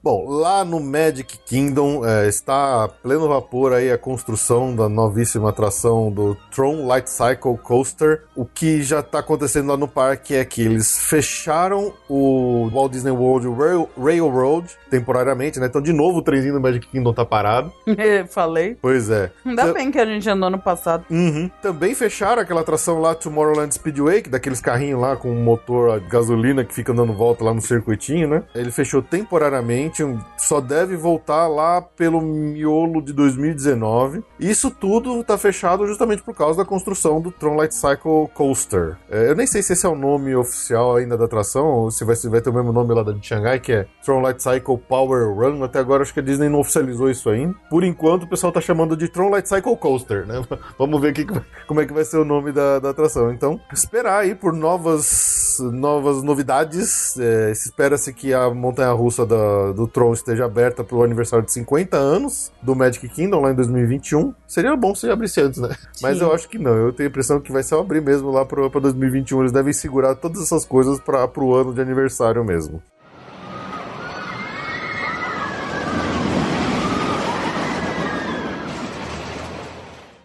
Bom, lá no Magic Kingdom é, está a pleno vapor aí a construção da novíssima atração do Tron Light Cycle Coaster. O que já está acontecendo lá no parque é que eles fecharam o Walt Disney World Rail, Railroad temporariamente, né? Então, de novo, o trenzinho do Magic Kingdom tá parado. (laughs) Falei. Pois é. Ainda Então- bem que a gente andou no passado. Uhum. Também fecharam aquela atração lá, Tomorrowland Speedway, que daqueles carrinhos lá com motor a gasolina que fica dando volta lá no circuitinho, né? Ele fechou temporariamente, só deve voltar lá pelo miolo de 2019. Isso tudo tá fechado justamente por causa da construção do Tron Light Cycle Coaster. É, eu nem sei se esse é o nome oficial ainda da atração, ou se vai, se vai ter o mesmo nome lá da de Xangai, que é Tron Light Cycle Power Run. Até agora acho que a Disney não oficializou isso ainda. Por enquanto o pessoal tá chamando de Tron Light Cycle Coaster, né? (laughs) Vamos ver aqui como é que vai ser o nome da, da atração. Então, esperar aí por novas, novas novidades. É, se Espera-se que a montanha-russa da- do Tron esteja aberta para o aniversário de 50 anos do Magic Kingdom lá em 2021. Seria bom se abrisse antes, né? Mas Sim. eu acho que não. Eu tenho a impressão que vai só abrir mesmo lá para 2021. Eles devem segurar todas essas coisas para o ano de aniversário mesmo.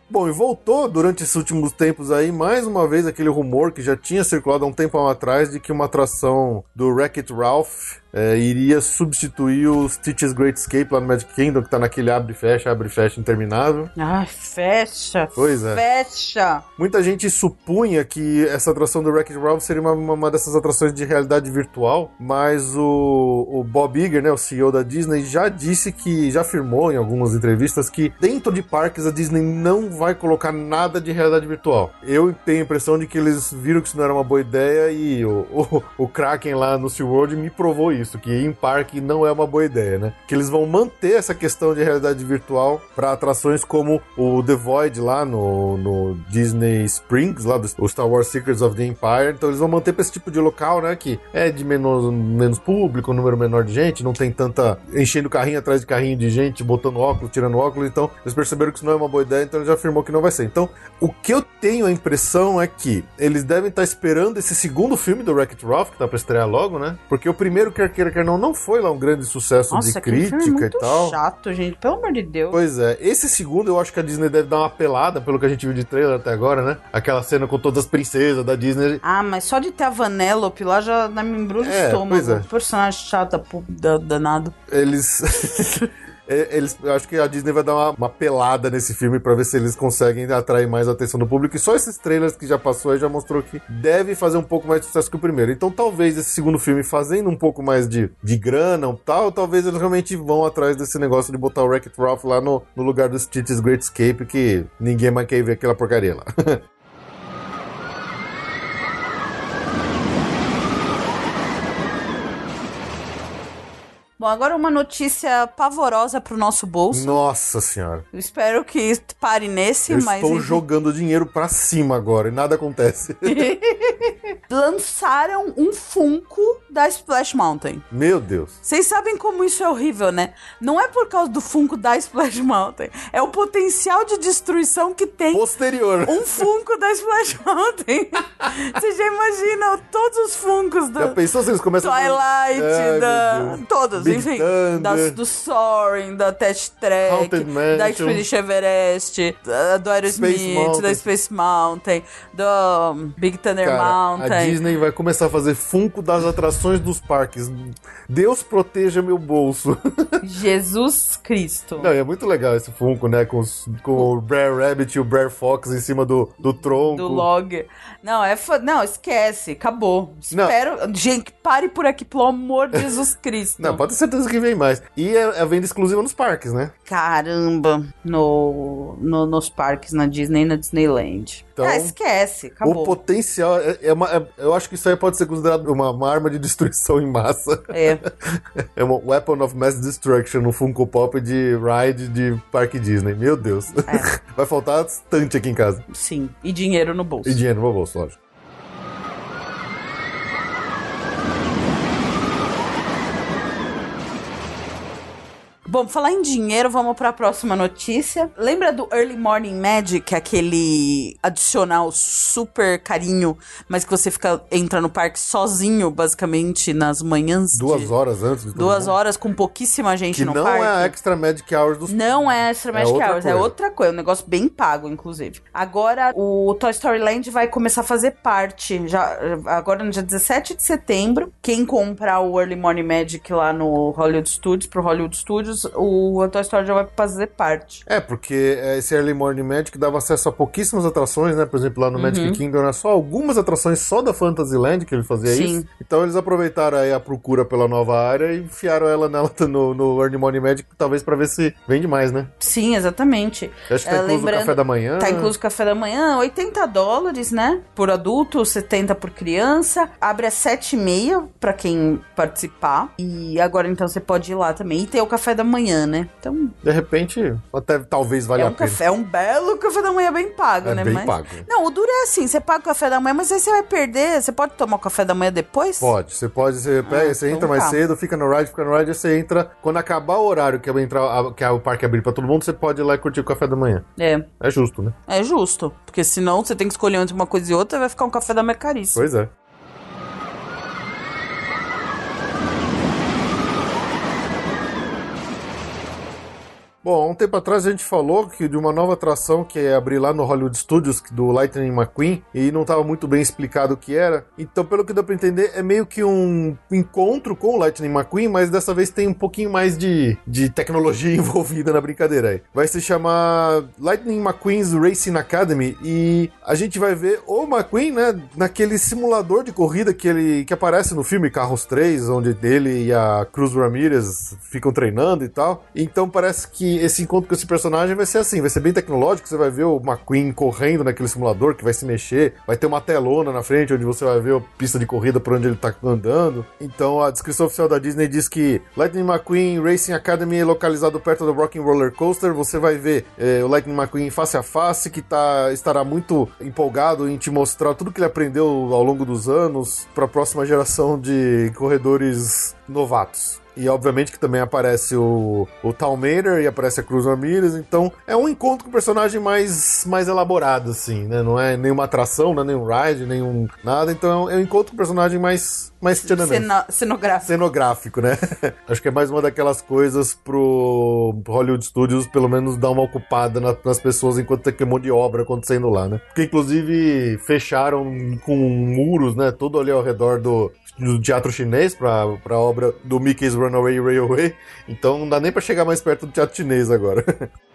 Bom, e voltou durante esses últimos tempos aí, mais uma vez, aquele rumor que já tinha circulado há um tempo atrás de que uma atração do Wreck-It Ralph é, iria substituir o Stitch's Great Escape lá no Magic Kingdom, que tá naquele abre e fecha, abre e fecha interminável. Ai, fecha. Pois é. Fecha. Muita gente supunha que essa atração do Wreck-It Ralph seria uma, uma dessas atrações de realidade virtual, mas o, o Bob Iger, né, o CEO da Disney, já disse que, já afirmou em algumas entrevistas que dentro de parques a Disney não vai colocar nada de realidade virtual. Eu tenho a impressão de que eles viram que isso não era uma boa ideia e o, o, o Kraken lá no SeaWorld me provou isso, que ir em parque não é uma boa ideia, né? Que eles vão manter essa questão de realidade virtual para atrações como o The Void lá no, no Disney Springs, lá do Star Wars Secrets of the Empire. Então eles vão manter para esse tipo de local, né? Que é de menos, menos público, um número menor de gente, não tem tanta. enchendo carrinho atrás de carrinho de gente, botando óculos, tirando óculos. Então eles perceberam que isso não é uma boa ideia, então ele já afirmou que não vai ser. Então o que eu tenho a impressão é que eles devem estar esperando esse segundo filme do Wreck-It Ralph, que tá pra estrear logo, né? Porque o primeiro, quer queira, quer não, não foi lá um grande sucesso Nossa, de é crítica e tal. chato, gente. Pelo amor de Deus. Pois é, esse segundo eu acho que a Disney deve dar uma pelada, pelo que a gente viu de trailer até agora, né? Aquela cena com todas as princesas da Disney. Ah, mas só de ter a Vanellope lá já me embrulha o É, estômago. pois é. Personagem da- danado. Eles. (laughs) é, Eles, eu acho que a Disney vai dar uma, uma pelada nesse filme pra ver se eles conseguem atrair mais a atenção do público. E só esses trailers que já passou aí já mostrou que deve fazer um pouco mais de sucesso que o primeiro. Então talvez esse segundo filme fazendo um pouco mais de, de grana e tal, talvez eles realmente vão atrás desse negócio de botar o Wreck-It Ralph lá no, no lugar do Stitch's Great Escape, que ninguém mais quer ver aquela porcaria lá. (laughs) Bom, agora uma notícia pavorosa pro nosso bolso. Nossa senhora. Eu espero que pare nesse, Eu mas. estou enfim. jogando dinheiro pra cima agora e nada acontece. (laughs) Lançaram um Funko da Splash Mountain. Meu Deus. Vocês sabem como isso é horrível, né? Não é por causa do Funko da Splash Mountain. É o potencial de destruição que tem Posterior. um Funko da Splash Mountain. (laughs) Você já imagina todos os Funkos do Já pensou se eles começam Twilight, Ai, da... Todos, enfim. Das, do Soaring, da Test Track, da Expedition Everest, da, do Aerosmith, da Space Mountain, do um, Big Thunder Cara, a Mountain. Disney vai começar a fazer Funko das atrações dos parques. Deus proteja meu bolso. (laughs) Jesus Cristo. Não, é muito legal esse Funko, né? Com, os- com o Brer Rabbit e o Brer Fox em cima do, do tronco. Do log. Não, é fo... Não, esquece. Acabou. Não. Espero. Gente, pare por aqui, pelo amor de Jesus (laughs) Cristo. Não, pode certeza que vem mais. E é, é venda exclusiva nos parques, né? Caramba. No, no- nos parques, na Disney e na Disneyland. Então, ah, esquece. O Acabou. potencial. É, é uma, é- eu acho que isso aí pode ser considerado uma, uma arma de destruição em massa. É. (laughs) É uma Weapon of Mass Destruction no Funko Pop de Ride de Parque Disney. Meu Deus. É. (laughs) Vai faltar estante aqui em casa. Sim. E dinheiro no bolso. E dinheiro no bolso, lógico. Bom, falar em dinheiro, vamos pra próxima notícia. Lembra do Early Morning Magic, aquele adicional super carinho, mas que você fica entra no parque sozinho, basicamente, nas manhãs? Duas de- horas antes de Duas mundo. horas com pouquíssima gente Que no não parque. é a Extra Magic Hours dos Não é Extra É Magic outra Hours, é coisa. outra coisa, um negócio bem pago, inclusive. Agora, o Toy Story Land vai começar a fazer parte, já, agora no dia 17 de setembro, quem comprar o Early Morning Magic lá no Hollywood Studios, pro Hollywood Studios, o Toy Story já vai fazer parte. É, porque é, esse Early Morning Magic dava acesso a pouquíssimas atrações, né? Por exemplo, lá no Magic Kingdom era só algumas atrações só da Fantasyland que ele fazia Sim. isso. Então eles aproveitaram aí a procura pela nova área e enfiaram ela nela (laughs) no, no Early Morning Magic, talvez pra ver se vende mais, né? Sim, exatamente. Eu acho que tá É, incluso o café da manhã. Tá incluso o café da manhã, 80 dólares, né? Por adulto, 70 por criança. Abre às 7h30 pra quem participar. E agora então você pode ir lá também. E tem o café da manhã, né? Então De repente, até talvez valha é a um pena. café, é um belo café da manhã bem pago, É né? bem Mas- pago. Não, o duro é assim, você paga o café da manhã, mas aí você vai perder. Você pode tomar o café da manhã depois? Pode, você pode, você, pega, você então entra mais tá. cedo, fica no ride, fica no ride, você entra. Quando acabar o horário que, vai entrar, a- que o parque abrir pra todo mundo, você pode ir lá e curtir o café da manhã. É, É justo, né? é justo. Porque senão você tem que escolher entre uma coisa e outra, vai ficar um café da manhã caríssimo. Pois é. Bom, um tempo atrás a gente falou que de uma nova atração que ia abrir lá no Hollywood Studios do Lightning McQueen e não estava muito bem explicado o que era. Então, pelo que deu para entender, é meio que um encontro com o Lightning McQueen, mas dessa vez tem um pouquinho mais de, de tecnologia (laughs) envolvida na brincadeira aí. Vai se chamar Lightning McQueen's Racing Academy e a gente vai ver o McQueen, né, naquele simulador de corrida que ele que aparece no filme Carros 3, onde ele e a Cruz Ramirez ficam treinando e tal. Então parece que esse encontro com esse personagem vai ser assim, vai ser bem tecnológico, você vai ver o McQueen correndo naquele simulador que vai se mexer, vai ter uma telona na frente onde você vai ver a pista de corrida por onde ele tá andando. Então a descrição oficial da Disney diz que Lightning McQueen Racing Academy é localizado perto do Rocking Roller Coaster, você vai ver eh, o Lightning McQueen face a face, que tá, estará muito empolgado em te mostrar tudo que ele aprendeu ao longo dos anos para a próxima geração de corredores novatos. E obviamente que também aparece o, o Tal Mater e aparece a Cruz Ramirez, então é um encontro com o personagem mais, mais elaborado, assim, né? Não é nenhuma atração, não é nenhum ride, nenhum nada, então é um encontro com o personagem mais, mais Cena- cenográfico. cenográfico, né? (laughs) Acho que é mais uma daquelas coisas pro Hollywood Studios, pelo menos, dar uma ocupada na- nas pessoas enquanto tem aquele monte de obra acontecendo lá, né? Porque, inclusive, fecharam com muros, né? Tudo ali ao redor do, do teatro chinês pra, pra obra do Mickey's Runaway Railway. Então não dá nem pra chegar mais perto do teatro chinês agora. (laughs)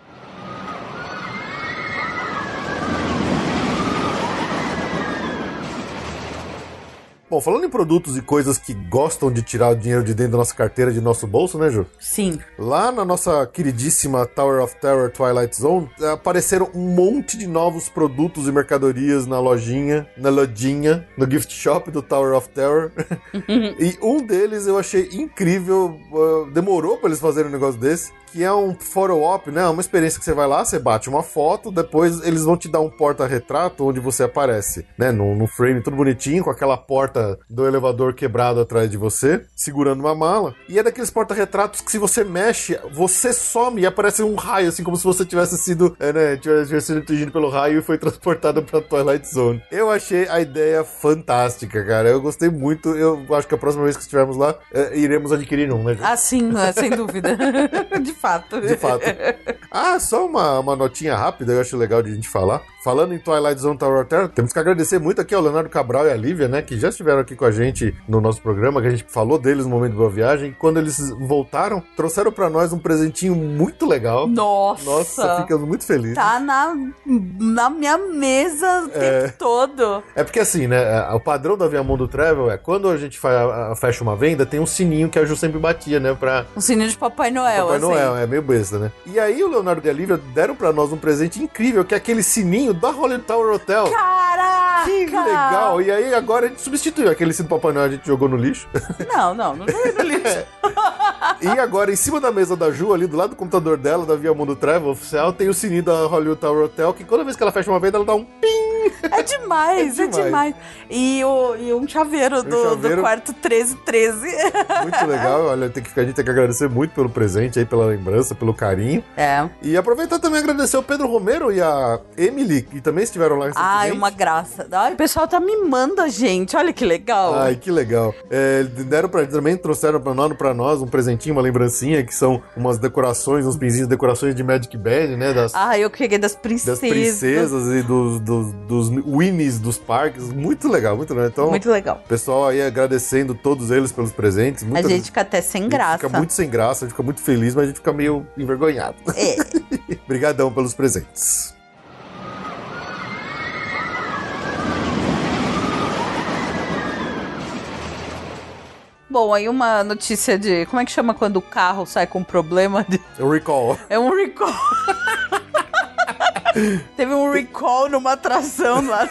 Bom, falando em produtos e coisas que gostam de tirar o dinheiro de dentro da nossa carteira, de nosso bolso, né, Ju? Sim. Lá na nossa queridíssima Tower of Terror Twilight Zone, apareceram um monte de novos produtos e mercadorias na lojinha, na lojinha, no gift shop do Tower of Terror. (laughs) e um deles eu achei incrível, uh, demorou pra eles fazerem um negócio desse, que é um photo op, né? Uma experiência que você vai lá, você bate uma foto, depois eles vão te dar um porta-retrato onde você aparece, né? No, no frame tudo bonitinho, com aquela porta do elevador quebrado atrás de você, segurando uma mala. E é daqueles porta-retratos que se você mexe, você some e aparece um raio, assim como se você tivesse sido, é, né? Tivesse, sido atingido pelo raio e foi transportado pra Twilight Zone. Eu achei a ideia fantástica, cara. Eu gostei muito. Eu acho que a próxima vez que estivermos lá, é, iremos adquirir um, né? Ah, sim, é, sem dúvida. (laughs) de fato. De fato. Ah, só uma, uma notinha rápida, eu acho legal de a gente falar. Falando em Twilight Zone Tower of Terror, temos que agradecer muito aqui ao Leonardo Cabral e a Lívia, né? Que já estiveram aqui com a gente no nosso programa, que a gente falou deles no momento da boa viagem. Quando eles voltaram, trouxeram pra nós um presentinho muito legal. Nossa. Nossa, ficamos muito felizes. Tá na, na minha mesa o tempo todo. É porque assim, né? O padrão da Viamundo Travel é quando a gente fecha uma venda, tem um sininho que a Ju sempre batia, né? Pra, Um sininho de Papai Noel, Papai assim. Noel, é meio besta, né? E aí o Leonardo e a Lívia deram pra nós um presente incrível, que é aquele sininho da Hollywood Tower Hotel. Caraca! Que legal! E aí agora a gente substituiu aquele do Papai Noel, a gente jogou no lixo. Não, não, não joguei no (laughs) lixo. E agora em cima da mesa da Ju, ali do lado do computador dela, da Via Mundo Travel oficial, tem o sininho da Hollywood Tower Hotel, que toda vez que ela fecha uma venda, ela dá um pim! É demais, (laughs) É é demais. demais. E, o, e um chaveiro, do, chaveiro. do quarto 1313. Muito (laughs) legal, olha, tem que, a gente tem que agradecer muito pelo presente aí, pela lembrança, pelo carinho. É. E aproveitar também agradecer o Pedro Romero e a Emily, que também estiveram lá recentemente. Ai, uma graça. Ai, o pessoal tá mimando a gente, olha que legal. Ai, que legal. É, deram pra, também trouxeram pra nós, pra nós um presentinho, uma lembrancinha, que são umas decorações, uns pinzinhos, decorações de Magic Band, né? Das, Ah, eu peguei das princesas. das princesas e dos, dos, dos Winnies dos parques. Muito legal, muito legal. Então, Muito legal. pessoal aí agradecendo todos eles pelos presentes. A Muitas- gente fica até sem a graça. Fica muito sem graça, a gente fica muito feliz, mas a gente fica meio envergonhado. É. (laughs) Obrigadão pelos presentes. Bom, aí uma notícia de. Como é que chama quando o carro sai com problema? de- Eu recall. É um recall. (laughs) Teve um recall numa atração lá.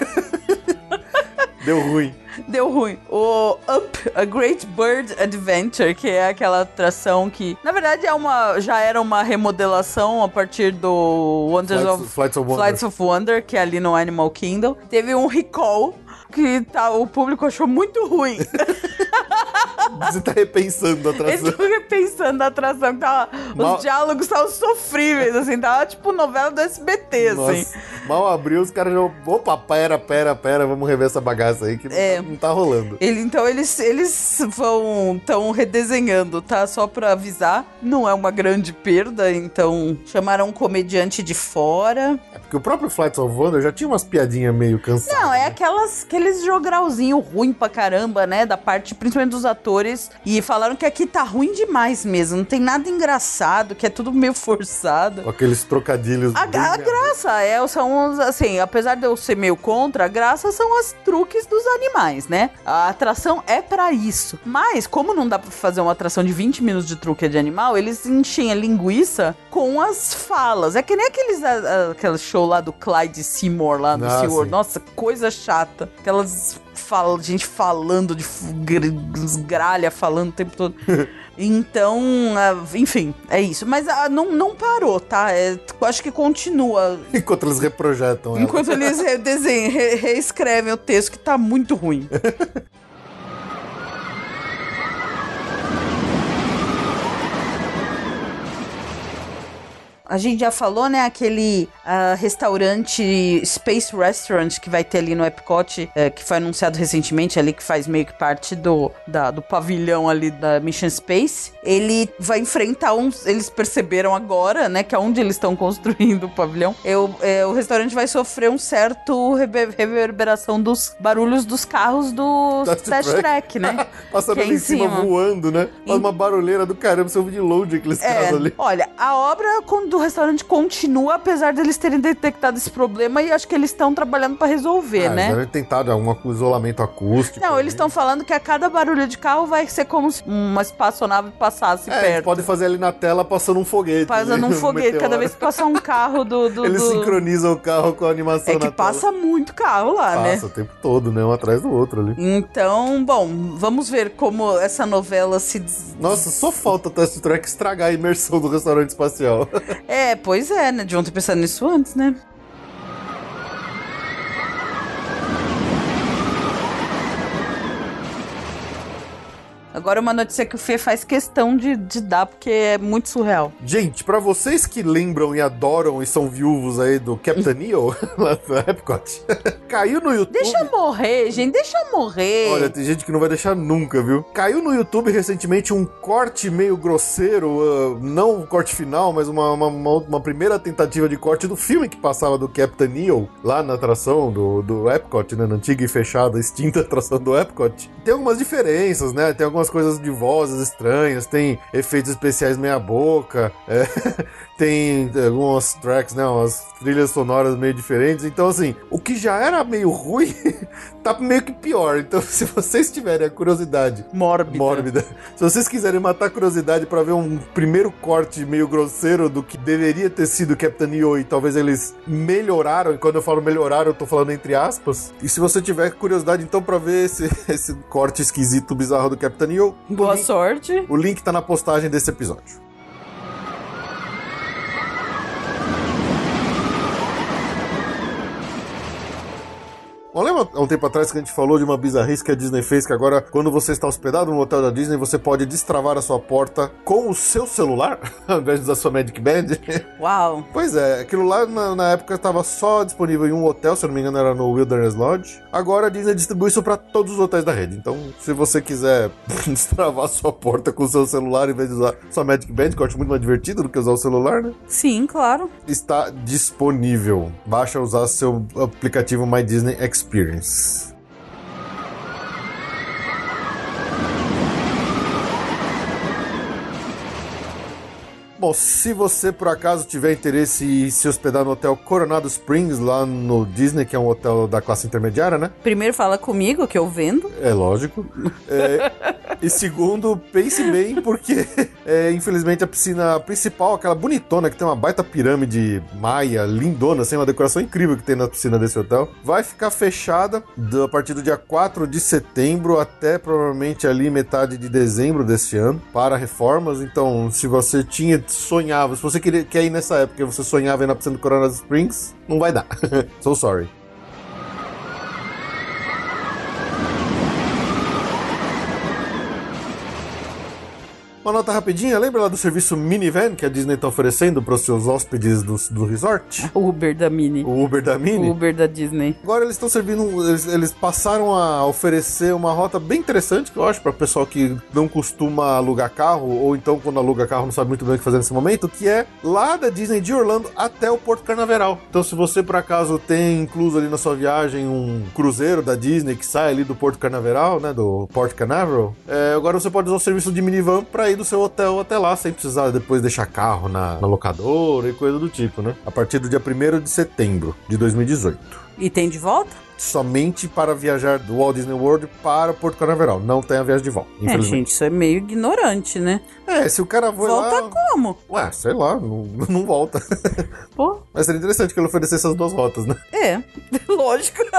Deu ruim. Deu ruim. O Up, a Great Bird Adventure, que é aquela atração que, na verdade, é uma, já era uma remodelação a partir do Wonders Flights- of, Flights of Wonder. Flights of Wonder, que é ali no Animal Kingdom. Teve um recall que tá, o público achou muito ruim. (laughs) (laughs) Você tá repensando a atração. estão repensando a atração, tava, Mal- os diálogos estavam sofríveis, assim, tava tipo novela do SBT, assim. Nossa, mal abriu, os caras já. Opa, pera, pera, pera, vamos rever essa bagaça aí que não, É. tá, não tá rolando. Ele- então eles, eles vão estão redesenhando, tá? Só pra avisar, não é uma grande perda, então chamaram um comediante de fora. É porque o próprio Flights of Wonder já tinha umas piadinhas meio cansadas. Não, é aquelas aqueles jogralzinho ruim pra caramba, né, da parte principalmente dos atores e falaram que aqui tá ruim demais mesmo, não tem nada engraçado, que é tudo meio forçado. Com aqueles trocadilhos. A, a graça é, são os, assim, apesar de eu ser meio contra, a graça são as truques dos animais, né? A atração é pra isso. Mas, como não dá pra fazer uma atração de 20 minutos de truque de animal, eles enchem a linguiça com as falas. É que nem aqueles a- a- aquele show lá do Clyde Seymour lá no Ah, sim. Nossa, coisa chata. Aquelas fala, gente falando de gralha falando o tempo todo. (laughs) Então, ah, enfim, é isso. Mas ah, não, não parou, tá? É, eu acho que continua. Enquanto eles reprojetam ela. Enquanto eles redesenham, re- reescrevem o texto, que tá muito ruim. (laughs) A gente já falou, né? Aquele ah, restaurante Space Restaurant que vai ter ali no Epcot, eh, que foi anunciado recentemente ali, que faz meio que parte do, da- do pavilhão ali da Mission Space. Ele vai enfrentar uns. Eles perceberam agora, né? Que é onde eles estão (laughs) construindo o pavilhão. Eu, eh, o restaurante vai sofrer um certo rebe- reverberação dos barulhos dos carros do (laughs) Test Track. Né? (laughs) Passando é ali em cima, voando, né? Faz uma barulheira do caramba, você ouve de longe aqueles É, caras ali. olha, a obra do restaurante continua, apesar deles eles terem detectado esse problema e acho que eles estão trabalhando pra resolver, Ah, né? Eles devem tentar algum isolamento acústico. Não, eles estão falando que a cada barulho de carro vai ser como se uma espaçonave passasse É, perto. podem fazer ali na tela passando um foguete. Fazendo né? um (laughs) foguete. Cada vez que passar um carro do. do, Eles do- sincronizam o carro com a animação É que passa muito carro lá, tela. né? Passa o tempo todo, né? Um atrás do outro ali. Então, bom, vamos ver como essa novela se. des- Nossa, só falta o Test Track estragar a imersão do restaurante espacial. (laughs) É, pois é, né? De ontem pensando nisso antes, né? Agora uma notícia que o Fê faz questão de, de dar, porque é muito surreal. Gente, pra vocês que lembram e adoram e são viúvos aí do Captain Neo, (laughs) lá do Epcot, (laughs) caiu no YouTube. Deixa eu morrer, gente, deixa eu morrer. Olha, tem gente que não vai deixar nunca, viu? Caiu no YouTube recentemente um corte meio grosseiro, ah, não um corte final, mas uma, uma, uma- primeira tentativa de corte do filme que passava do Captain Neo, lá na atração do, do Epcot, né? Na antiga e fechada, extinta (laughs) atração do Epcot. Tem algumas diferenças, né? Tem algumas coisas de vozes estranhas, tem efeitos especiais meia boca, (laughs) é, tem algumas tracks, né? Umas trilhas sonoras meio diferentes. Então, assim, o que já era meio ruim (laughs) tá meio que pior. Então, (laughs) se vocês tiverem a curiosidade Mórbida. mórbida, se vocês quiserem matar a curiosidade pra ver um primeiro corte meio grosseiro do que deveria ter sido Captain EO e talvez eles melhoraram, e quando eu falo melhoraram, eu tô falando entre aspas. E se você tiver curiosidade então pra ver esse, esse corte esquisito, bizarro do Captain Boa link- sorte. o link tá na postagem desse episódio. Bom, lembra há um tempo atrás que a gente falou de uma bizarrice que a Disney fez, que agora, quando você está hospedado no hotel da Disney, você pode destravar a sua porta com o seu celular, (laughs) ao invés de usar sua Magic Band? (laughs) Uau. Pois é, aquilo lá na, na época estava só disponível em um hotel, se eu não me engano era no Wilderness Lodge. Agora a Disney distribui isso para todos os hotéis da rede. Então, se você quiser (laughs) destravar sua porta com o seu celular em vez de usar sua Magic Band, que eu acho muito mais divertido do que usar o celular, né? Sim, claro. Está disponível. Basta usar seu aplicativo My Disney Experience. experience. Bom, se você por acaso tiver interesse em se hospedar no hotel Coronado Springs, lá no Disney, que é um hotel da classe intermediária, né? Primeiro fala comigo, que eu vendo. É lógico. É, e segundo, pense bem, porque (laughs) é, infelizmente a piscina principal, aquela bonitona que tem uma baita pirâmide maia, lindona, assim, uma decoração incrível que tem na piscina desse hotel, vai ficar fechada do- a partir do dia 4 de setembro até provavelmente ali metade de dezembro deste ano para reformas. Então, se você tinha sonhava, se você queria, quer ir nessa época e você sonhava ir na piscina do Coronado Springs, não vai dar. (laughs) so sorry. Uma nota rapidinha, lembra lá do serviço minivan que a Disney tá oferecendo para os seus hóspedes do, do resort? O Uber da Mini. O Uber da Mini? O Uber da Disney. Agora eles estão servindo, eles, eles passaram a oferecer uma rota bem interessante, que eu acho, para pessoal que não costuma alugar carro, ou então quando aluga carro não sabe muito bem o que fazer nesse momento, que é lá da Disney de Orlando até o Porto Carnaveral. Então se você por acaso tem incluso ali na sua viagem um cruzeiro da Disney que sai ali do Porto Carnaveral, né, do Port Canaveral, é, agora você pode usar o serviço de minivan para ir do seu hotel até lá, sem precisar depois deixar carro na, na locadora e coisa do tipo, né? A partir do dia 1 de setembro de 2018 E tem de volta? Somente para viajar do Walt Disney World para Porto Canaveral. Não tem a viagem de volta, É, gente, isso é meio ignorante, né? É, se o cara foi Volta lá... como? Ué, sei lá, não, (laughs) não volta. Pô, Mas seria interessante que ele oferecesse essas duas rotas, né? é. (laughs) Lógico. (laughs)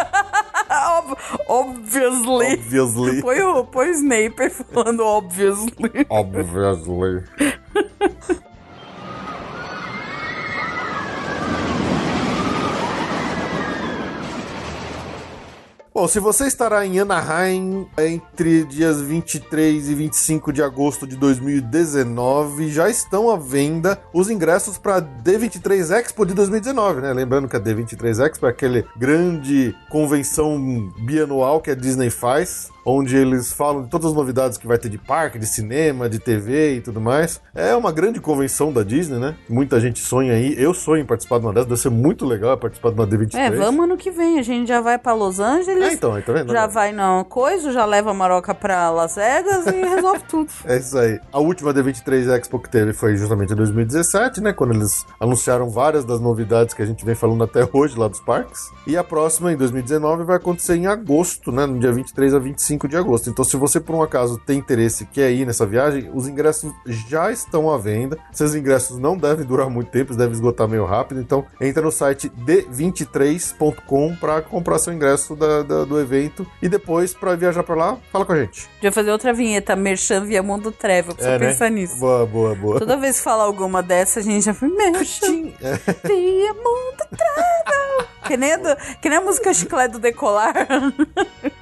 Ob- Obviously. Obviously. Põe o, põe o Snaper falando obviously. Obviously. Bom, se você estará em Anaheim entre dias 23 e 25 de agosto de 2019, já estão à venda os ingressos para a D23 Expo de 2019, né? Lembrando que a D23 Expo é aquele grande convenção bianual que a Disney faz onde eles falam de todas as novidades que vai ter de parque, de cinema, de TV e tudo mais. É uma grande convenção da Disney, né? Muita gente sonha aí. Eu sonho em participar de uma dessas, deve ser muito legal participar de uma D23. É, vamos ano que vem. A gente já vai pra Los Angeles. É, então, aí tá vendo? Já vai na coisa, já leva a Maroca pra Las Vegas e (laughs) resolve tudo. É isso aí. A última D23 Expo que teve foi justamente em 2017, né? Quando eles anunciaram várias das novidades que a gente vem falando até hoje lá dos parques. E a próxima, em 2019, vai acontecer em agosto, né? No dia 23 a 25 de agosto. Então, se você por um acaso tem interesse e quer ir nessa viagem, os ingressos já estão à venda. Esses ingressos não devem durar muito tempo, eles devem esgotar meio rápido. Então, entra no site d23.com para comprar seu ingresso da, da- do evento e depois para viajar para lá, fala com a gente. Podia fazer outra vinheta, Merchan via Mundo Travel. Preciso É, né? pensar nisso. Boa, boa, boa. Toda vez que falar alguma dessa, a gente já foi Merchan via Mundo Travel. (laughs) Que nem, do- que nem a música Chiclete do Decolar. (laughs)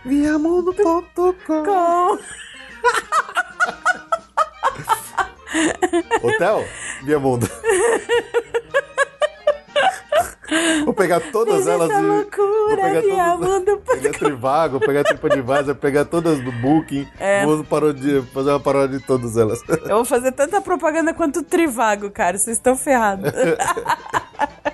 Viamundo.com Com... (laughs) Hotel? Viamundo. (laughs) Vou pegar todas elas Essa e. Vou loucura, pegar via todas. Mundo Pegar Trivago, pegar TripAdvisor, pegar todas do Booking. É. Vou parodia, fazer uma paródia de todas elas. Eu vou fazer tanta propaganda quanto Trivago, cara. Vocês estão ferrados. (laughs)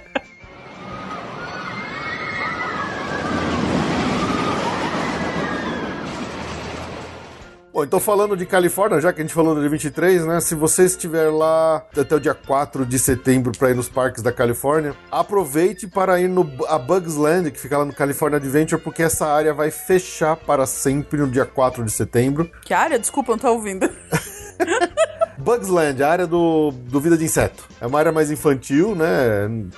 Bom, então falando de Califórnia, já que a gente falou do dia 23, né? Se você estiver lá até o dia 4 de setembro para ir nos parques da Califórnia, aproveite para ir no a Bugs Land, que fica lá no California Adventure, porque essa área vai fechar para sempre no dia 4 de setembro. que área? Desculpa, não tô ouvindo. (laughs) Bugs Land, a área do, do Vida de Inseto. É uma área mais infantil, né?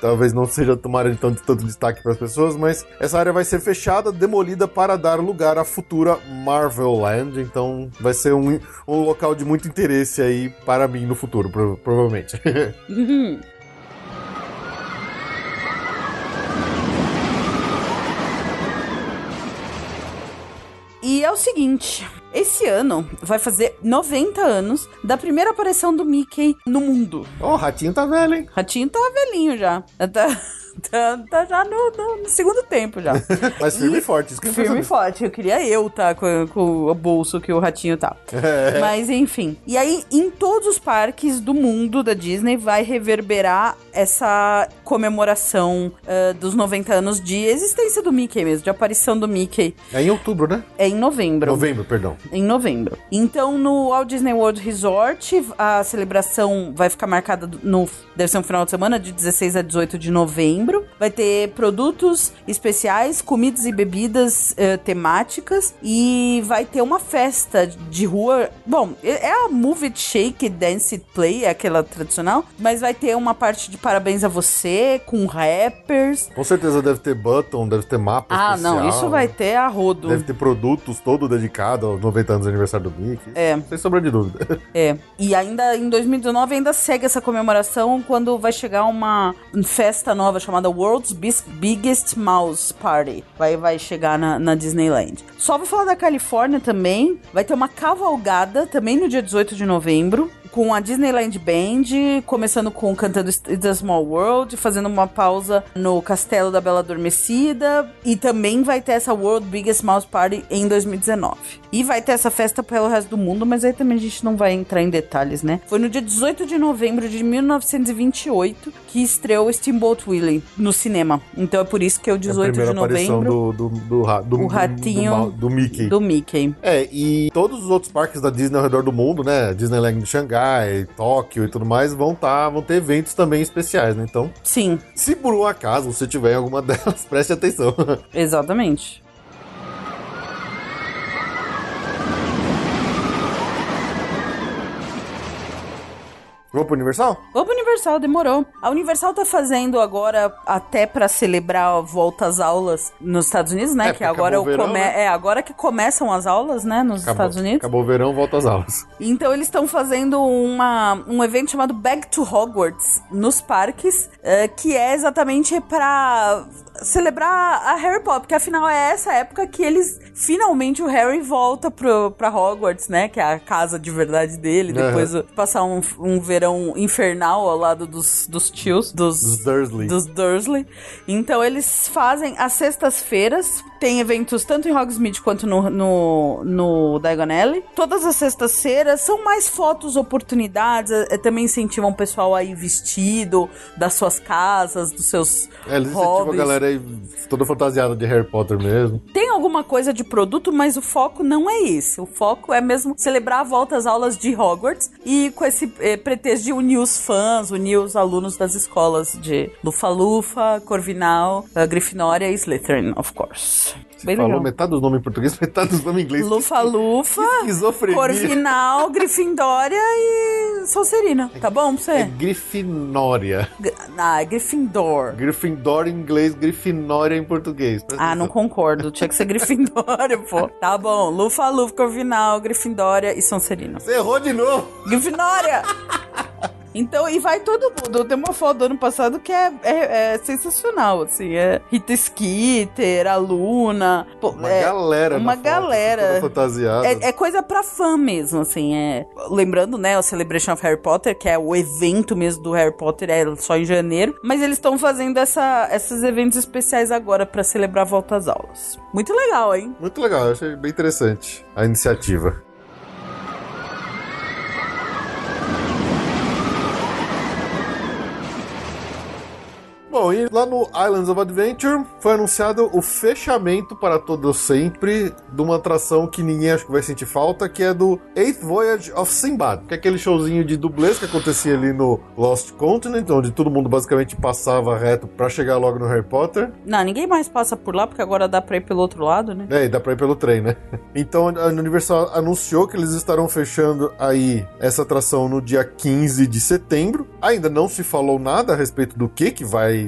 Talvez não seja uma área de tanto, tanto destaque para as pessoas, mas essa área vai ser fechada, demolida para dar lugar à futura Marvel Land. Então vai ser um, um local de muito interesse aí para mim no futuro, pro- provavelmente. (laughs) E é o seguinte, esse ano vai fazer 90 anos da primeira aparição do Mickey no mundo. Ó, o ratinho tá velho, hein? Ratinho tá velhinho já. Tá, (laughs) (laughs) tá, já no, no- no segundo tempo já. (laughs) Mas firme e forte, isso que Firme e forte. Eu queria eu tá com, com o bolso que o ratinho tá. É. Mas enfim. E aí, em todos os parques do mundo da Disney, vai reverberar essa comemoração ah, dos 90 anos de existência do Mickey mesmo, de aparição do Mickey. É em outubro, né? É em novembro. Novembro, perdão. Em novembro. Então, no Walt Disney World Resort, a celebração vai ficar marcada no. Deve ser um final de semana, de 16 a 18 de novembro. Vai ter produtos especiais, comidas e bebidas eh, temáticas. E vai ter uma festa de rua. Bom, é é a Move It Shake Dance It Play, é aquela tradicional. Mas vai ter uma parte de parabéns a você, com rappers. Com certeza deve ter button, deve ter mapa Ah, especial. não, isso vai ter a rodo. Deve ter produtos todo dedicado aos 90 anos do aniversário do Mickey. É. Sem sombra de dúvida. (laughs) É. E ainda em 2019 ainda segue essa comemoração quando vai chegar uma festa nova chamada World's Bis- Biggest Mouse Party. Vai, vai chegar na, na Disneyland. Só vou falar da Califórnia também. Vai ter uma cavalgada também no dia 18 de novembro. Com a Disneyland Band, começando com cantando It's a Small World, fazendo uma pausa no Castelo da Bela Adormecida. E também vai ter essa World Biggest Mouse Party em 2019. E vai ter essa festa pelo resto do mundo, mas aí também a gente não vai entrar em detalhes, né? Foi no dia 18 de novembro de 1928 que estreou Steamboat Willie no cinema. Então é por isso que é o É a 18 primeira de novembro do, do, do, do- O do- ratinho do, do Mickey. do Mickey. É, e todos os outros parques da Disney ao redor do mundo, né? Disneyland de Xangai, Tóquio e tudo mais, vão tá, vão ter eventos também especiais, né? Então, Sim, se por um acaso você tiver alguma (laughs) delas, preste atenção. exatamente. Pro Universal? Pro Universal, demorou. A Universal tá fazendo agora, até pra celebrar a volta às aulas nos Estados Unidos, né? É, que agora acabou o verão, come... né? é agora que começam as aulas, né, nos Estados Unidos. Acabou o verão, volta às aulas. Então eles estão fazendo uma, um evento chamado Back to Hogwarts nos parques, eh, que é exatamente pra celebrar a Harry Potter, porque afinal é essa época que eles finalmente o Harry volta pro, pra Hogwarts, né? Que é a casa de verdade dele, Aham. depois de passar um, um verão infernal ao lado dos, dos tios, dos, Dos Dursley. dos Dursley. Então eles fazem às sextas-feiras, tem eventos tanto em Hogsmeade quanto no, no, no Diagon Alley. Todas as sextas-feiras são mais fotos, oportunidades, eh, também incentivam o pessoal a ir vestido das suas casas, dos seus É, eles incentivam a galera aí toda fantasiada de Harry Potter mesmo. Tem alguma coisa de produto, mas o foco não é esse. O foco é mesmo celebrar a volta às aulas de Hogwarts e com esse eh, pretexto de unir os fãs, unir os alunos das escolas de Lufa-Lufa, Corvinal, eh, Grifinória e Slytherin, of course. Bem Falou legal. metade dos nomes em português, (laughs) metade dos nomes em inglês. Lufa-Lufa. Corvinal, Grifindória e Sonserina. Tá bom pra É você? Grifinória. Gr- Ah, é Gryffindor. Gryffindor em inglês, Grifinória em português. Presta Ah, não concordo. Tinha que ser Grifindória, pô. Tá bom. Lufa-Lufa, Corvinal, Grifindória e Sonserina. Você errou de novo. Grifinória! (laughs) Então, e vai todo mundo. Tem uma foto do ano passado que é, é- é sensacional, assim. É Rita Skeeter, a Luna. pô, Uma é, galera. uma foto, galera. toda fantasiada. É, é coisa pra fã mesmo, assim, é... Lembrando, né, o Celebration of Harry Potter, que é o evento mesmo do Harry Potter, é só em janeiro. Mas eles estão fazendo essa, esses eventos especiais agora pra celebrar a volta às aulas. Muito legal, hein? Muito legal, eu achei bem interessante a iniciativa. Bom, e lá no Islands of Adventure foi anunciado o fechamento para todo sempre de uma atração que ninguém acho que vai sentir falta, que é do Eighth Voyage of Sinbad, que é aquele showzinho de dublês que acontecia ali no Lost Continent, onde todo mundo basicamente passava reto para chegar logo no Harry Potter. Não, ninguém mais passa por lá, porque agora dá pra ir pelo outro lado, né? É, e dá pra ir pelo trem, né? (laughs) Então a Universal anunciou que eles estarão fechando aí essa atração no dia 15 de setembro. Ainda não se falou nada a respeito do que que vai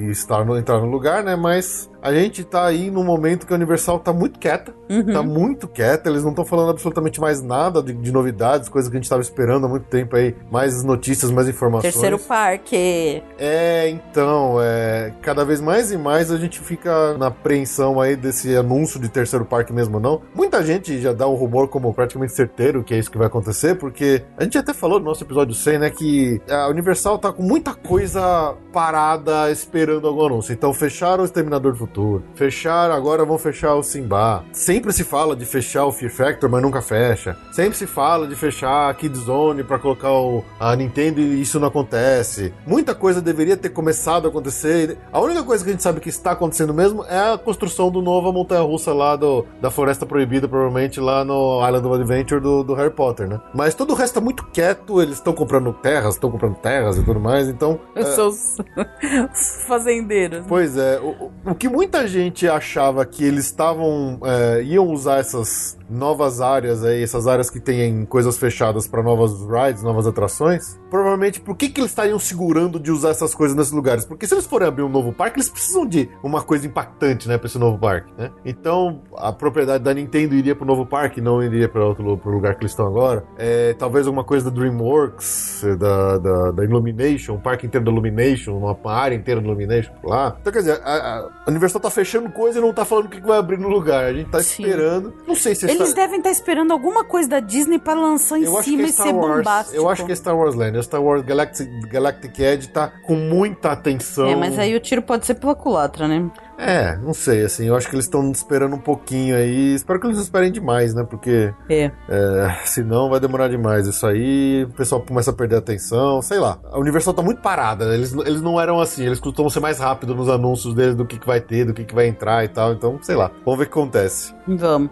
entrar no lugar, né? Mas a gente tá aí num momento que a Universal tá muito quieta. Uhum. Tá muito quieta, eles não estão falando absolutamente mais nada de, de novidades, coisas que a gente tava esperando há muito tempo aí. Mais notícias, mais informações. Terceiro parque. É, então, é, cada vez mais e mais a gente fica na apreensão aí desse anúncio de terceiro parque mesmo não. Muita gente já dá um rumor como praticamente certeiro que é isso que vai acontecer, porque a gente até falou no nosso episódio 100, né, que a Universal tá com muita coisa parada esperando algum anúncio. Então fecharam o Exterminador do Futuro, fecharam, agora vão fechar o Simba. Sempre se fala de fechar o Fear Factor, mas nunca fecha. Sempre se fala de fechar a Kid Zone pra colocar o, a Nintendo e isso não acontece. Muita coisa deveria ter começado a acontecer. A única coisa que a gente sabe que está acontecendo mesmo é a construção do novo montanha-russa lá do, da Floresta Proibida, provavelmente lá no Island of Adventure do, do Harry Potter, né? Mas todo o resto tá muito quieto, eles estão comprando terras, estão comprando terras e tudo mais, então... Eu sou os, (laughs) os fazendeiros. Pois é, o, o- que muita gente achava que eles estavam. é, iam usar essas novas áreas aí, essas áreas que têm coisas fechadas para novas rides, novas atrações, provavelmente por que, que eles estariam segurando de usar essas coisas nesses lugares? Porque se eles forem abrir um novo parque, eles precisam de uma coisa impactante, né, pra esse novo parque, né? Então, a propriedade da Nintendo iria pro novo parque, não iria para outro pro lugar que eles estão agora. É, talvez alguma coisa da DreamWorks, é, da, da, da Illumination, um parque inteiro da Illumination, uma área inteira da Illumination lá. Então, quer dizer, a, a Universal tá fechando coisa e não tá falando o que vai abrir no lugar. A gente tá Sim. esperando. Não sei se Eles essa- devem estar esperando alguma coisa da Disney pra lançar em eu acho que cima é e Star ser Wars. bombástico. Eu acho que é Star Wars Land. Star Wars Galactic, Galactic Edge tá com muita atenção. É, mas aí o tiro pode ser pela culatra, né? É, não sei, assim, eu acho que eles estão esperando um pouquinho aí. Espero que eles esperem demais, né? Porque É. é, senão vai demorar demais isso aí. O pessoal começa a perder a atenção, sei lá. A Universal tá muito parada, né? Eles, eles não eram assim, eles costumam ser mais rápidos nos anúncios deles do que, que vai ter, do que, que vai entrar e tal. Então, sei lá, vamos ver o que acontece. Vamos.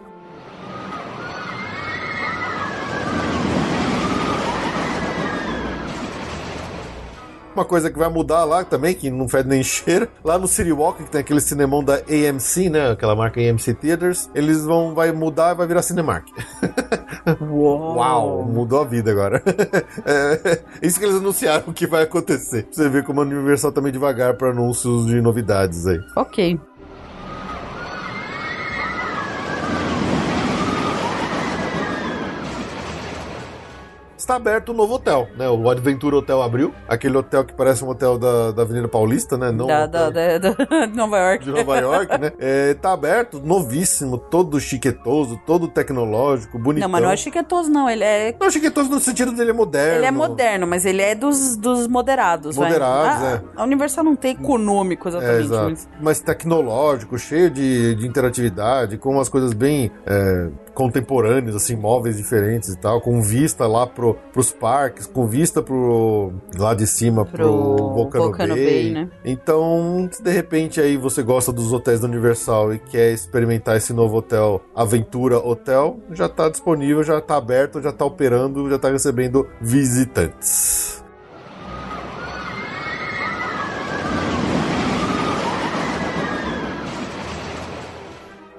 Uma coisa que vai mudar lá também, que não fede nem cheira, lá no City Walk, que tem aquele cinemão da AMC, né? Aquela marca AMC Theaters, eles vão, vai mudar e vai virar Cinemark. (laughs) Uau. Uau, mudou a vida agora. (laughs) é, isso que eles anunciaram que vai acontecer. Pra você ver como a Universal tá meio devagar para anúncios de novidades aí. Ok. Está aberto o novo hotel, né? O Adventure Hotel abriu, aquele hotel que parece um hotel da, da Avenida Paulista, né? Não Da, um da, da, da- (laughs) de Nova York. de Nova York, né? (laughs) É, tá aberto, novíssimo, todo chiquetoso, todo tecnológico, bonitão. Não, mas não é chiquetoso, não. Ele é. Não, chiquetoso no sentido dele é moderno. Ele é moderno, mas ele é dos, dos moderados. vai. Moderados, a, é. A Universal não tem econômico É, exatamente. exato. mas- Mas tecnológico, cheio de, de interatividade, com umas coisas bem é, contemporâneas, assim, móveis diferentes e tal, com vista lá pro, pros parques, com vista pro lá de cima pro, Pro Volcano, Volcano Bay. Bay, né? Então, se de repente aí você gosta dos hotéis da Universal e quer experimentar esse novo hotel, Aventura Hotel, já tá disponível, já tá aberto, já tá operando, já tá recebendo visitantes.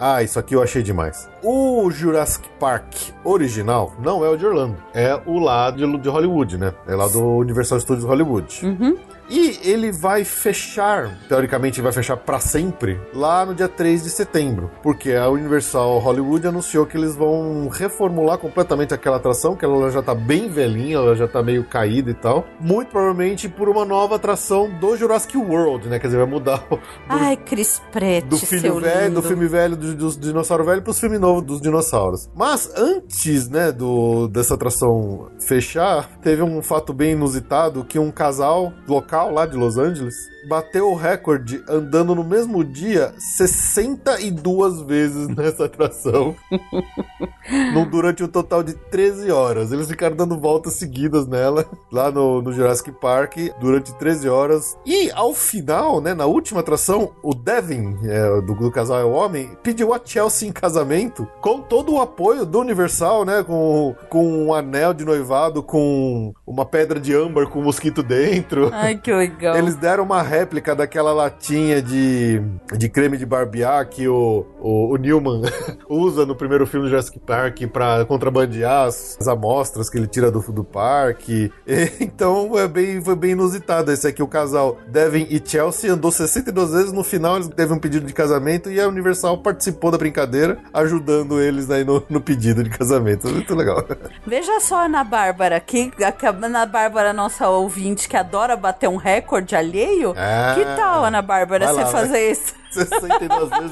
Ah, isso aqui eu achei demais. O Jurassic Park original não é o de Orlando, é o lá de, de Hollywood, né? É lá do Universal Studios Hollywood. Uhum. E ele vai fechar, teoricamente vai fechar pra sempre, lá no dia 3 de setembro. Porque a Universal Hollywood anunciou que eles vão reformular completamente aquela atração, que ela já tá bem velhinha, ela já tá meio caída e tal. Muito provavelmente por uma nova atração do Jurassic World, né? Quer dizer, vai mudar o- Ai, Cris Preto, do filho velho, lindo. do filme velho dos, dos dinossauros velhos pros filme novo dos dinossauros. Mas antes, né, do dessa atração fechar, teve um fato bem inusitado que um casal local lá de Los Angeles bateu o recorde andando no mesmo dia 62 vezes (laughs) nessa atração. (laughs) no, durante um total de 13 horas. Eles ficaram dando voltas seguidas nela, lá no, no Jurassic Park, durante 13 horas. E ao final, né, na última atração, o Devin, é, do, do casal é o homem, pediu a Chelsea em casamento, com todo o apoio do Universal, né, com, com um anel de noivado, com uma pedra de âmbar com um mosquito dentro. Ai, que legal. Eles deram uma réplica daquela latinha de, de creme de barbear que o, o, o Newman (laughs) usa no primeiro filme do Jurassic Park pra contrabandear as, as amostras que ele tira do, do parque. E, (laughs) então é bem, foi bem inusitado esse aqui. O casal Devin e Chelsea andou 62 vezes. No final eles teve um pedido de casamento e a Universal participou da brincadeira, ajudando eles aí no, no pedido de casamento. Muito legal. (laughs) Veja só a Ana Bárbara, que a Ana Bárbara, nossa ouvinte, que adora bater um recorde alheio. Ah, que tal, Ana Bárbara, vai você lá, fazer isso? (laughs) 62 vezes.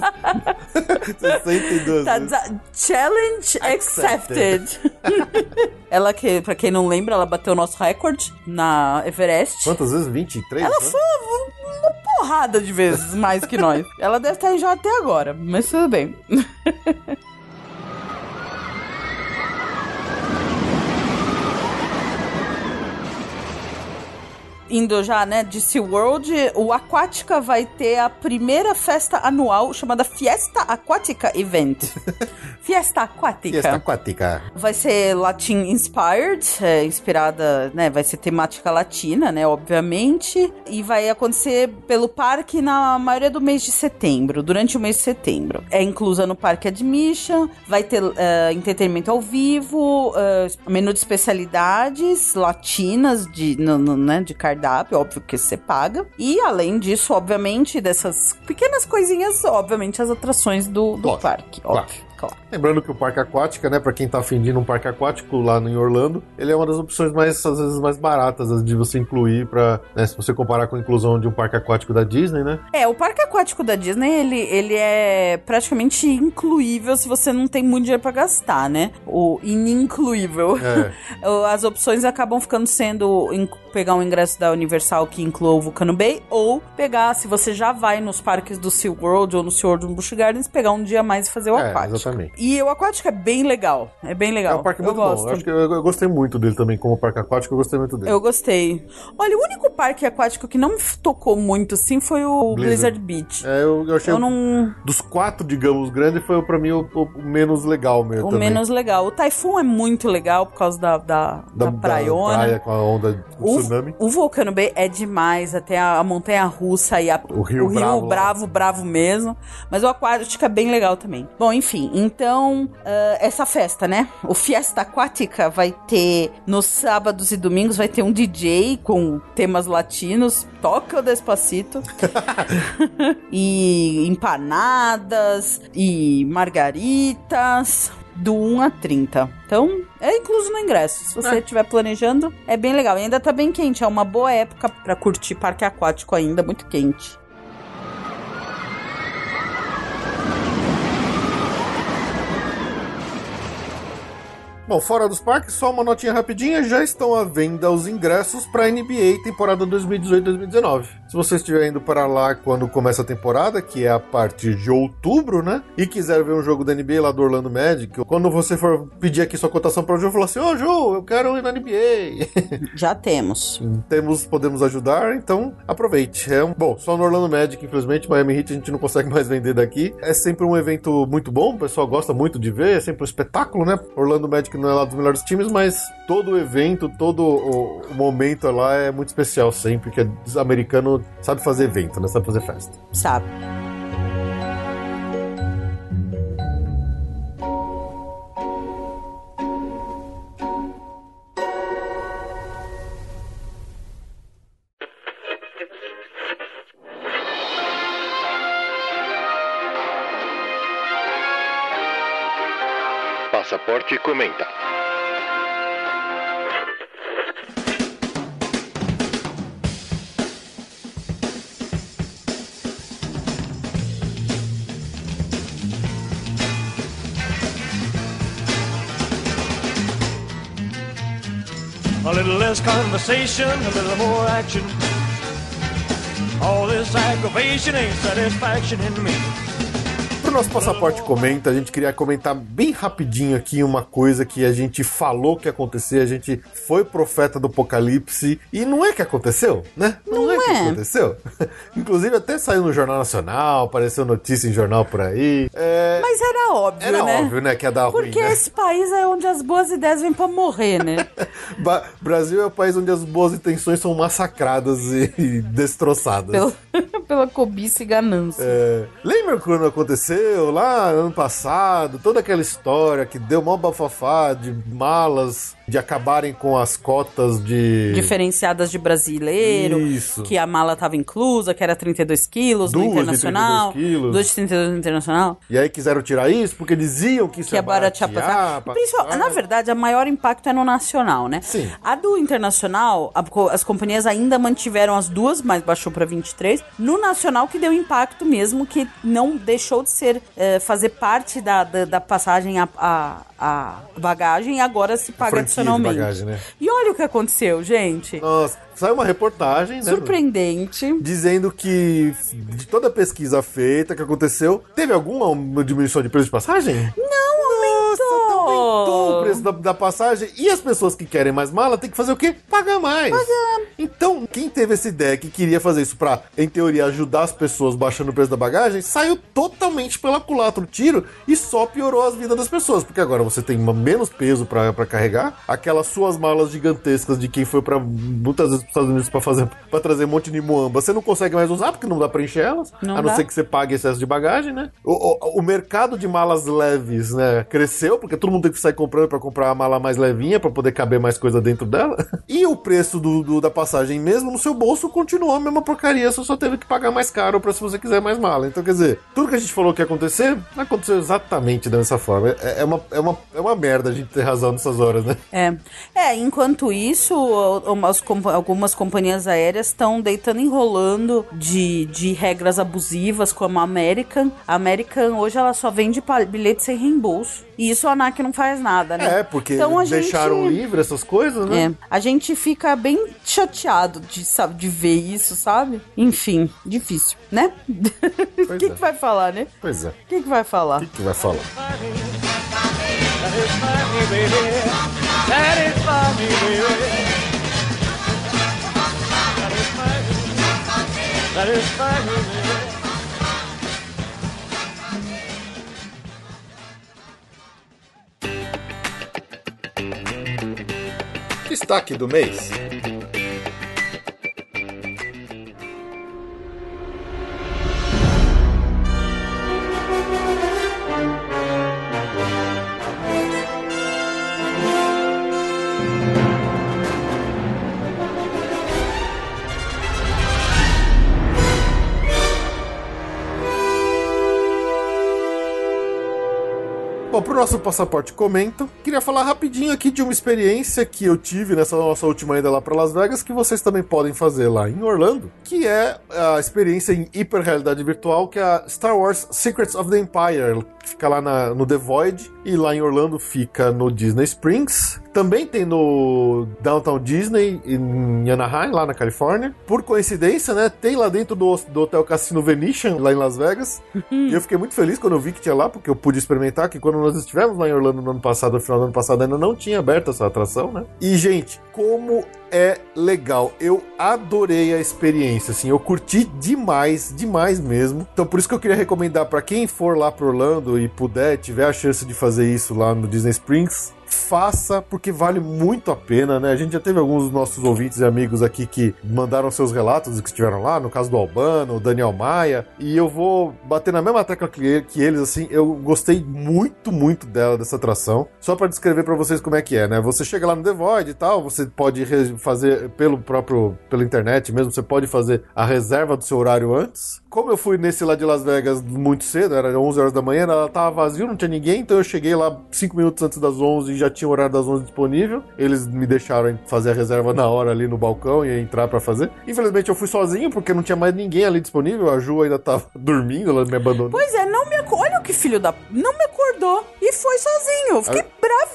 (laughs) 62 Tá, vezes. Challenge accepted. (laughs) ela que, pra quem não lembra, ela bateu o nosso recorde na Everest. Quantas vezes? 23? Ela né? foi uma porrada de vezes mais que nós. Ela deve estar em já até agora, mas tudo bem. Indo já, né, de SeaWorld, o Aquática vai ter a primeira festa anual chamada Fiesta Aquática Event. (laughs) Fiesta Aquática. Fiesta aquática. Vai ser Latin inspired, é, inspirada, né? Vai ser temática latina, né? Obviamente. E vai acontecer pelo parque na maioria do mês de setembro, durante o mês de setembro. É inclusa no Parque Admission, vai ter é, entretenimento ao vivo, é, menu de especialidades latinas de, no- no- né, de cardápio, óbvio que você paga. E além disso, obviamente, dessas pequenas coisinhas, obviamente, as atrações do, do Lógico, parque. claro. Lembrando que o parque aquática, né, pra quem tá afim de num parque aquático lá em Orlando, ele é uma das opções mais, às vezes, mais baratas de você incluir pra, né, se você comparar com a inclusão de um parque aquático da Disney, né? É, o parque aquático da Disney, ele, ele é praticamente incluível se você não tem muito dinheiro pra gastar, né? O inimcluível. É. (laughs) As opções acabam ficando sendo pegar um ingresso da Universal que inclua o Vulcano Bay ou pegar, se você já vai nos parques do SeaWorld ou no SeaWorld no Busch Gardens, pegar um dia mais e fazer o É, aquático. Exatamente. E o aquático é bem legal. É bem É legal. um parque eu muito gosto. bom. Eu, acho que eu, eu gostei muito dele também, como parque aquático, eu gostei muito dele. Eu gostei. Olha, o único parque aquático que não tocou muito, assim, foi o Blizzard. Blizzard Beach. É, eu, eu achei Eu não. dos quatro, digamos, grandes, foi pra mim o, o menos legal mesmo. O também. menos legal. O Typhoon é muito legal por causa da, da, da, praiona. praia com a onda o, tsunami. o Vulcano Bay é demais, até a, a montanha russa e a, O Rio Bravo lá. bravo, bravo mesmo. Mas o aquático é bem legal também. Bom, enfim, então, ah, essa festa, né? O Fiesta Aquática vai ter nos sábados e domingos, vai ter um DJ com temas latinos. Toca o Despacito. (laughs) e empanadas e margaritas. do 1 a 30. Então, é incluso no ingresso. Se você estiver planejando, é bem legal. E ainda tá bem quente, é uma boa época pra curtir parque aquático ainda, muito quente. Bom, fora dos parques, só uma notinha rapidinha, já estão à venda os ingressos para a NBA temporada 2018-2019. Se você estiver indo para lá quando começa a temporada, que é a partir de outubro, né? E quiser ver um jogo da NBA lá do Orlando Magic, quando você for pedir aqui sua cotação para o jogo, falar assim: "Ô, Ju, eu quero ir na NBA". (laughs) Já temos. Temos, podemos ajudar, então aproveite. É um, bom, só no Orlando Magic, infelizmente, Miami Heat a gente não consegue mais vender daqui. É sempre um evento muito bom, o pessoal gosta muito de ver, é sempre um espetáculo, né? Orlando Magic não é lá dos melhores times, mas todo o evento, todo o momento lá é muito especial sempre, que é americano sabe fazer evento, né? Sabe fazer festa. Sabe? Passaporte comenta. Less conversation, a little more action. All this aggravation ain't satisfaction in me. Nosso passaporte comenta, a gente queria comentar bem rapidinho aqui uma coisa que a gente falou que ia acontecer, a gente foi profeta do apocalipse e não é que aconteceu, né? Não, Não é, que é. aconteceu. (laughs) Inclusive até saiu no Jornal Nacional, apareceu notícia em jornal por aí. É, Mas era óbvio, era né? óbvio, né, que ia dar ruim, Porque né? esse país é onde as boas ideias vêm pra morrer, né? (laughs) Brasil é o país onde as boas intenções são massacradas e, e destroçadas. Pelo- (laughs) pela cobiça e ganância. É, lembra quando aconteceu lá ano passado, toda aquela história que deu mó bafafá de malas de acabarem com as cotas de. Diferenciadas de brasileiro, Isso. que a mala tava inclusa, que era 32 quilos Duas no de internacional. 32 quilos. Duas de 32 no internacional. E aí quiseram tirar isso porque diziam que isso que é ia baratear baratear, pra- na verdade, o maior impacto é no nacional, né? Sim. A do internacional, a as companhias ainda mantiveram as duas, mas baixou para 23. No nacional, que deu impacto mesmo, que não deixou de ser eh, fazer parte da, da, da passagem a, a, a bagagem e agora se paga adicionalmente. bagagem, né? E olha o que aconteceu, gente. Nossa, saiu uma reportagem, né? Surpreendente. Dizendo que de toda a pesquisa feita que aconteceu, teve alguma diminuição de preço de passagem? Não aumentou. o preço da, da passagem. E as pessoas que querem mais mala tem que fazer o quê? Pagar mais. Então, quem teve essa ideia que queria fazer isso pra, em teoria, ajudar as pessoas baixando o preço da bagagem, saiu totalmente pela culatra o tiro e só piorou as vidas das pessoas. Porque agora você tem menos peso pra pra carregar. Aquelas suas malas gigantescas de quem foi pra muitas vezes pros Estados Unidos pra fazer para trazer um monte de muamba, você não consegue mais usar porque não dá pra encher elas. Não a não dá. ser que você pague excesso de bagagem, né? O, o, o mercado de malas leves, né, cresceu, porque todo mundo tem que sair comprando pra comprar a mala mais levinha pra poder caber mais coisa dentro dela. E o preço do, do- da passagem mesmo no seu bolso continuou a mesma porcaria, você só teve que pagar mais caro pra se você quiser mais mala. Então, quer dizer, tudo que a gente falou que ia acontecer, aconteceu exatamente dessa forma. É, é uma, é, uma, é uma merda a gente ter razão nessas horas, né? É. é, enquanto isso, umas algumas companhias aéreas estão deitando e enrolando de, de regras abusivas, como a American. A American hoje ela só vende pa- bilhete sem reembolso. E isso a ANAC não faz nada, né? É, porque Então a deixaram gente... livre essas coisas, né? É, a gente fica bem chateado de, sabe, de ver isso, sabe? Enfim, difícil, né? (laughs) O que, é. que vai falar, né? Pois é. O que, que vai falar? O que, que vai falar? Satisfy me, baby. Destaque do mês. Bom, pro nosso passaporte comento, queria falar rapidinho aqui de uma experiência que eu tive nessa nossa última ida lá para Las Vegas, que vocês também podem fazer lá em Orlando, que é a experiência em hiperrealidade virtual, que é a Star Wars Secrets of the Empire, fica lá na, no The Void, e lá em Orlando fica no Disney Springs. Também tem no Downtown Disney, em Anaheim, lá na Califórnia. Por coincidência, né, tem lá dentro do, do Hotel Cassino Venetian, lá em Las Vegas. e eu fiquei muito feliz quando eu vi que tinha lá, porque eu pude experimentar, que quando nós estivemos lá em Orlando no ano passado, no final do ano passado, ainda não tinha aberto essa atração, né? E, gente, como é legal. Eu adorei a experiência, assim, eu curti demais, demais mesmo. Então por isso que eu queria recomendar para quem for lá para Orlando e puder, tiver a chance de fazer isso lá no Disney Springs, faça, porque vale muito a pena, né? A gente já teve alguns dos nossos ouvintes e amigos aqui que mandaram seus relatos que estiveram lá, no caso do Albano, Daniel Maia, e eu vou bater na mesma tecla que, que eles, assim, eu gostei muito, muito dela, dessa atração. Só para descrever para vocês como é que é, né? Você chega lá no The Void e tal, você pode fazer pelo próprio, pela internet mesmo, você pode fazer a reserva do seu horário antes. Como eu fui nesse lá de Las Vegas muito cedo, era 11 horas da manhã, ela tava vazio, não tinha ninguém, então eu cheguei lá 5 minutos antes das 11 e já tinha o horário das 11 disponível. Eles me deixaram fazer a reserva na hora ali no balcão e entrar para fazer. Infelizmente eu fui sozinho porque não tinha mais ninguém ali disponível. A Ju ainda tava (laughs) dormindo, ela me abandonou. Pois é, não me acordou. Olha que filho da. Não me acordou. E foi sozinho. Eu fiquei a,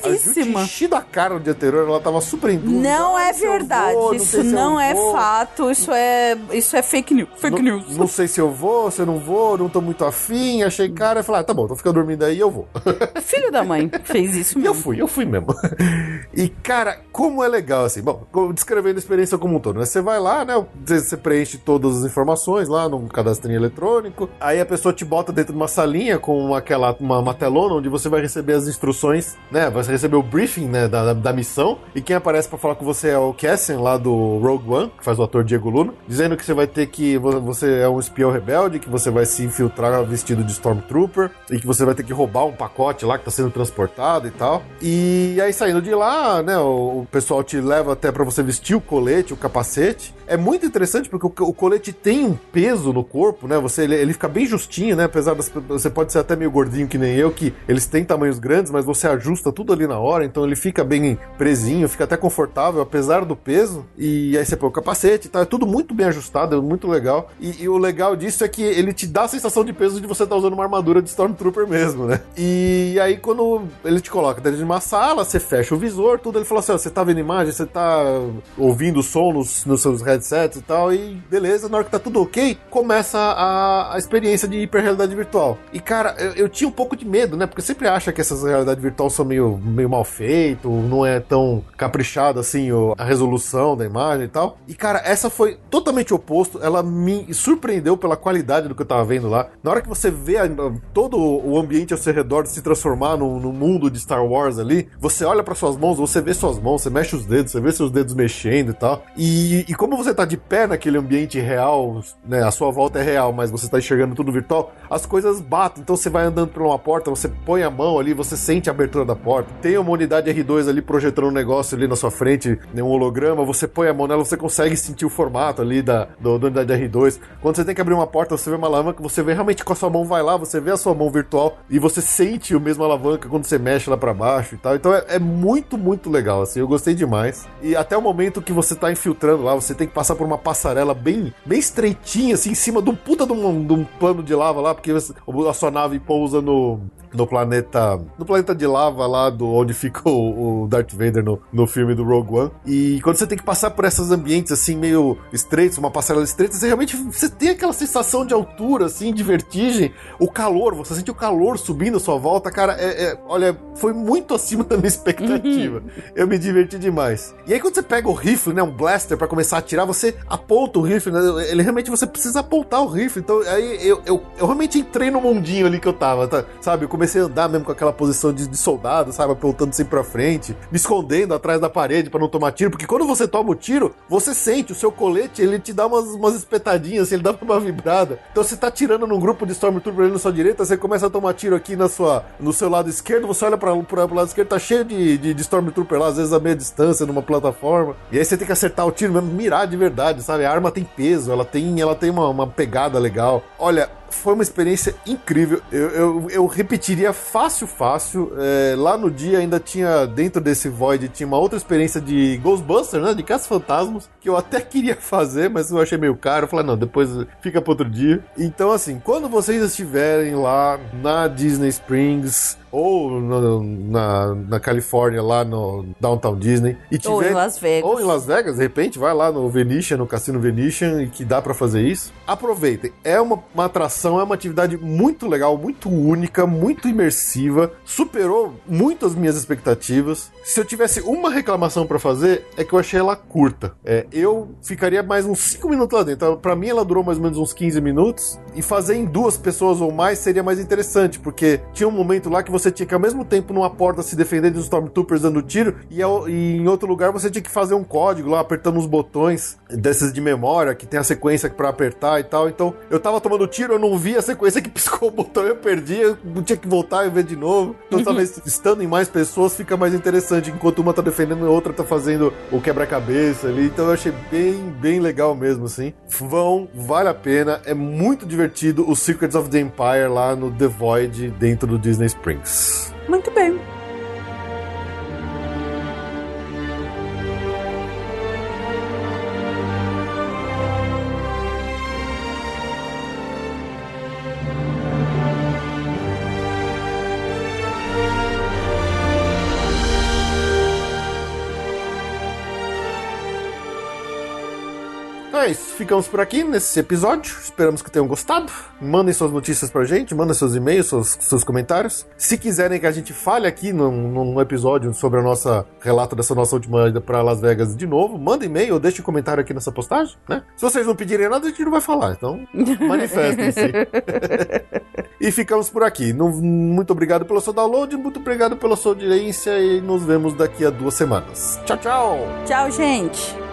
bravíssima. A Ju da cara no dia anterior, ela tava super em dúvida. Não é verdade. Vou, isso não, não é vou. fato. Isso é, isso é fake news. Fake não, news. Não sei se eu vou, se eu não vou, não tô muito afim. Achei cara e falei, ah, tá bom, tô ficando dormindo aí eu vou. Filho da mãe fez isso mesmo. Eu fui, eu fui mesmo. (laughs) E, cara, como é legal, assim. Bom, descrevendo a experiência como um todo, né? Você vai lá, né? Você preenche todas as informações lá num cadastrinho eletrônico. Aí a pessoa te bota dentro de uma salinha com aquela, uma, uma telona onde você vai receber as instruções, né? Você receber o briefing, né? Da, da, da missão. E quem aparece para falar com você é o Cassian, lá do Rogue One, que faz o ator Diego Luna, dizendo que você vai ter que. Você é um espião rebelde, que você vai se infiltrar vestido de Stormtrooper e que você vai ter que roubar um pacote lá que tá sendo transportado e tal. E aí saindo de lá, né, o, o pessoal te leva até para você vestir o colete, o capacete. É muito interessante porque o, o, colete tem um peso no corpo, né? Você ele, ele fica bem justinho, né? Apesar das você pode ser até meio gordinho que nem eu, que eles têm tamanhos grandes, mas você ajusta tudo ali na hora, então ele fica bem presinho, fica até confortável apesar do peso. E aí você põe o capacete e tal, é tudo muito bem ajustado, é muito legal. E, e o legal disso é que ele te dá a sensação de peso de você estar tá usando uma armadura de Stormtrooper mesmo, né? E aí quando ele te coloca dentro de uma sala, você fecha o visor, tudo, ele falou assim: ó, você tá vendo imagem, você tá ouvindo som nos, nos seus headsets e tal, e beleza, na hora que tá tudo ok, começa a, a experiência de hiperrealidade virtual. E cara, eu, eu, tinha um pouco de medo, né? Porque sempre acha que essas realidades virtual são meio, meio mal feito, não é tão caprichado assim a resolução da imagem e tal. E cara, essa foi totalmente oposto, ela me surpreendeu pela qualidade do que eu tava vendo lá. Na hora que você vê a, todo o ambiente ao seu redor se transformar no, no mundo de Star Wars ali, você olha para suas mãos, você vê suas mãos, você mexe os dedos, você vê seus dedos mexendo e tal. E, e como você tá de pé naquele ambiente real, né? A sua volta é real, mas você tá enxergando tudo virtual, as coisas batem. Então você vai andando por uma porta, você põe a mão ali, você sente a abertura da porta. Tem uma unidade R2 ali projetando um negócio ali na sua frente, né, um holograma, você põe a mão nela, você consegue sentir o formato ali da, do, da unidade R2. Quando você tem que abrir uma porta, você vê uma alavanca, você vê realmente com a sua mão vai lá, você vê a sua mão virtual e você sente o mesmo alavanca quando você mexe lá para baixo e tal. Então é, é muito, muito legal, assim, eu gostei demais. E até o momento que você tá infiltrando lá, você tem que passar por uma passarela bem, bem estreitinha, assim, em cima de um puta de um, de um plano de lava lá, porque você, a sua nave pousa no, no planeta. No planeta de lava lá do onde fica o, o, Darth Vader no, no filme do Rogue One. E quando você tem que passar por esses ambientes assim, meio estreitos, uma passarela estreita, você realmente você tem aquela sensação de altura, assim, de vertigem, o calor, você sente o calor subindo à sua volta, cara, é, é olha, foi muito acima da minha expectativa. Eu me diverti demais. E aí quando você pega o rifle, né, um blaster para começar a atirar, você aponta o rifle, né, ele realmente você precisa apontar o rifle. Então aí eu, eu, eu realmente entrei no mundinho ali que eu tava, tá? sabe? Eu comecei a andar mesmo com aquela posição de, de soldado, sabe? Apontando sempre pra frente, me escondendo atrás da parede para não tomar tiro, porque quando você toma o tiro, você sente o seu colete, ele te dá umas, umas espetadinhas, ele dá (laughs) uma vibrada. Então você tá tirando num grupo de Stormtrooper ali na sua direita, você começa a tomar tiro aqui na sua, no seu lado esquerdo, você olha para pro lado esquerdo, tá cheio de, de, de Stormtrooper lá, às vezes a meia distância, numa plataforma. E aí você tem que acertar o tiro mesmo, mirar de verdade, sabe? A arma tem peso, ela tem, ela tem uma, uma pegada legal. Olha, foi uma experiência incrível. Eu, eu, eu repetiria fácil, fácil. É, lá no dia ainda tinha, dentro desse Void, tinha uma outra experiência de Ghostbusters, né? De Caça Fantasmas, que eu até (laughs) queria fazer, mas eu achei meio caro. Eu falei, não, depois fica para outro dia. Então, assim, quando vocês estiverem lá na Disney Springs, ou no, na, na Califórnia, lá no Downtown Disney. E tiver, Ou em Las Vegas. Ou em Las Vegas, de repente, vai lá no Venetian, no Cassino Venetian, e que dá para fazer isso. Aproveitem. É uma, uma atração, é uma atividade muito legal, muito única, muito imersiva. Superou muito as minhas expectativas. Se eu tivesse uma reclamação para fazer, é que eu achei ela curta. É, eu ficaria mais uns 5 minutos lá dentro. Para mim, ela durou mais ou menos uns 15 minutos. E fazer em duas pessoas ou mais seria mais interessante, porque tinha um momento lá que você tinha que, ao mesmo tempo, numa porta se defender dos Stormtroopers dando tiro, e, ao, e em outro lugar você tinha que fazer um código lá, apertando os botões desses de memória, que tem a sequência para apertar e tal. Então, eu tava tomando tiro, eu não vi a sequência que (laughs) piscou o botão, eu perdi, eu tinha que voltar e ver de novo. Então, (laughs) talvez estando em mais pessoas fica mais interessante, enquanto uma tá defendendo a outra tá fazendo o quebra-cabeça ali. Então, eu achei bem, bem legal mesmo, assim. Vão, vale a pena, é muito divertido o Secrets of the Empire lá no The Void dentro do Disney Springs. Muito bem. Ficamos por aqui nesse episódio. Esperamos que tenham gostado. Mandem suas notícias pra gente, mandem seus e-mails, seus, seus comentários. Se quiserem que a gente fale aqui num, num episódio sobre a nossa relato dessa nossa última ida pra Las Vegas de novo, manda e-mail ou deixe um comentário aqui nessa postagem, né? Se vocês não pedirem nada, a gente não vai falar, então (laughs) manifestem-se. (laughs) e ficamos por aqui. Muito obrigado pelo seu download, muito obrigado pela sua audiência e nos vemos daqui a duas semanas. Tchau, tchau! Tchau, gente.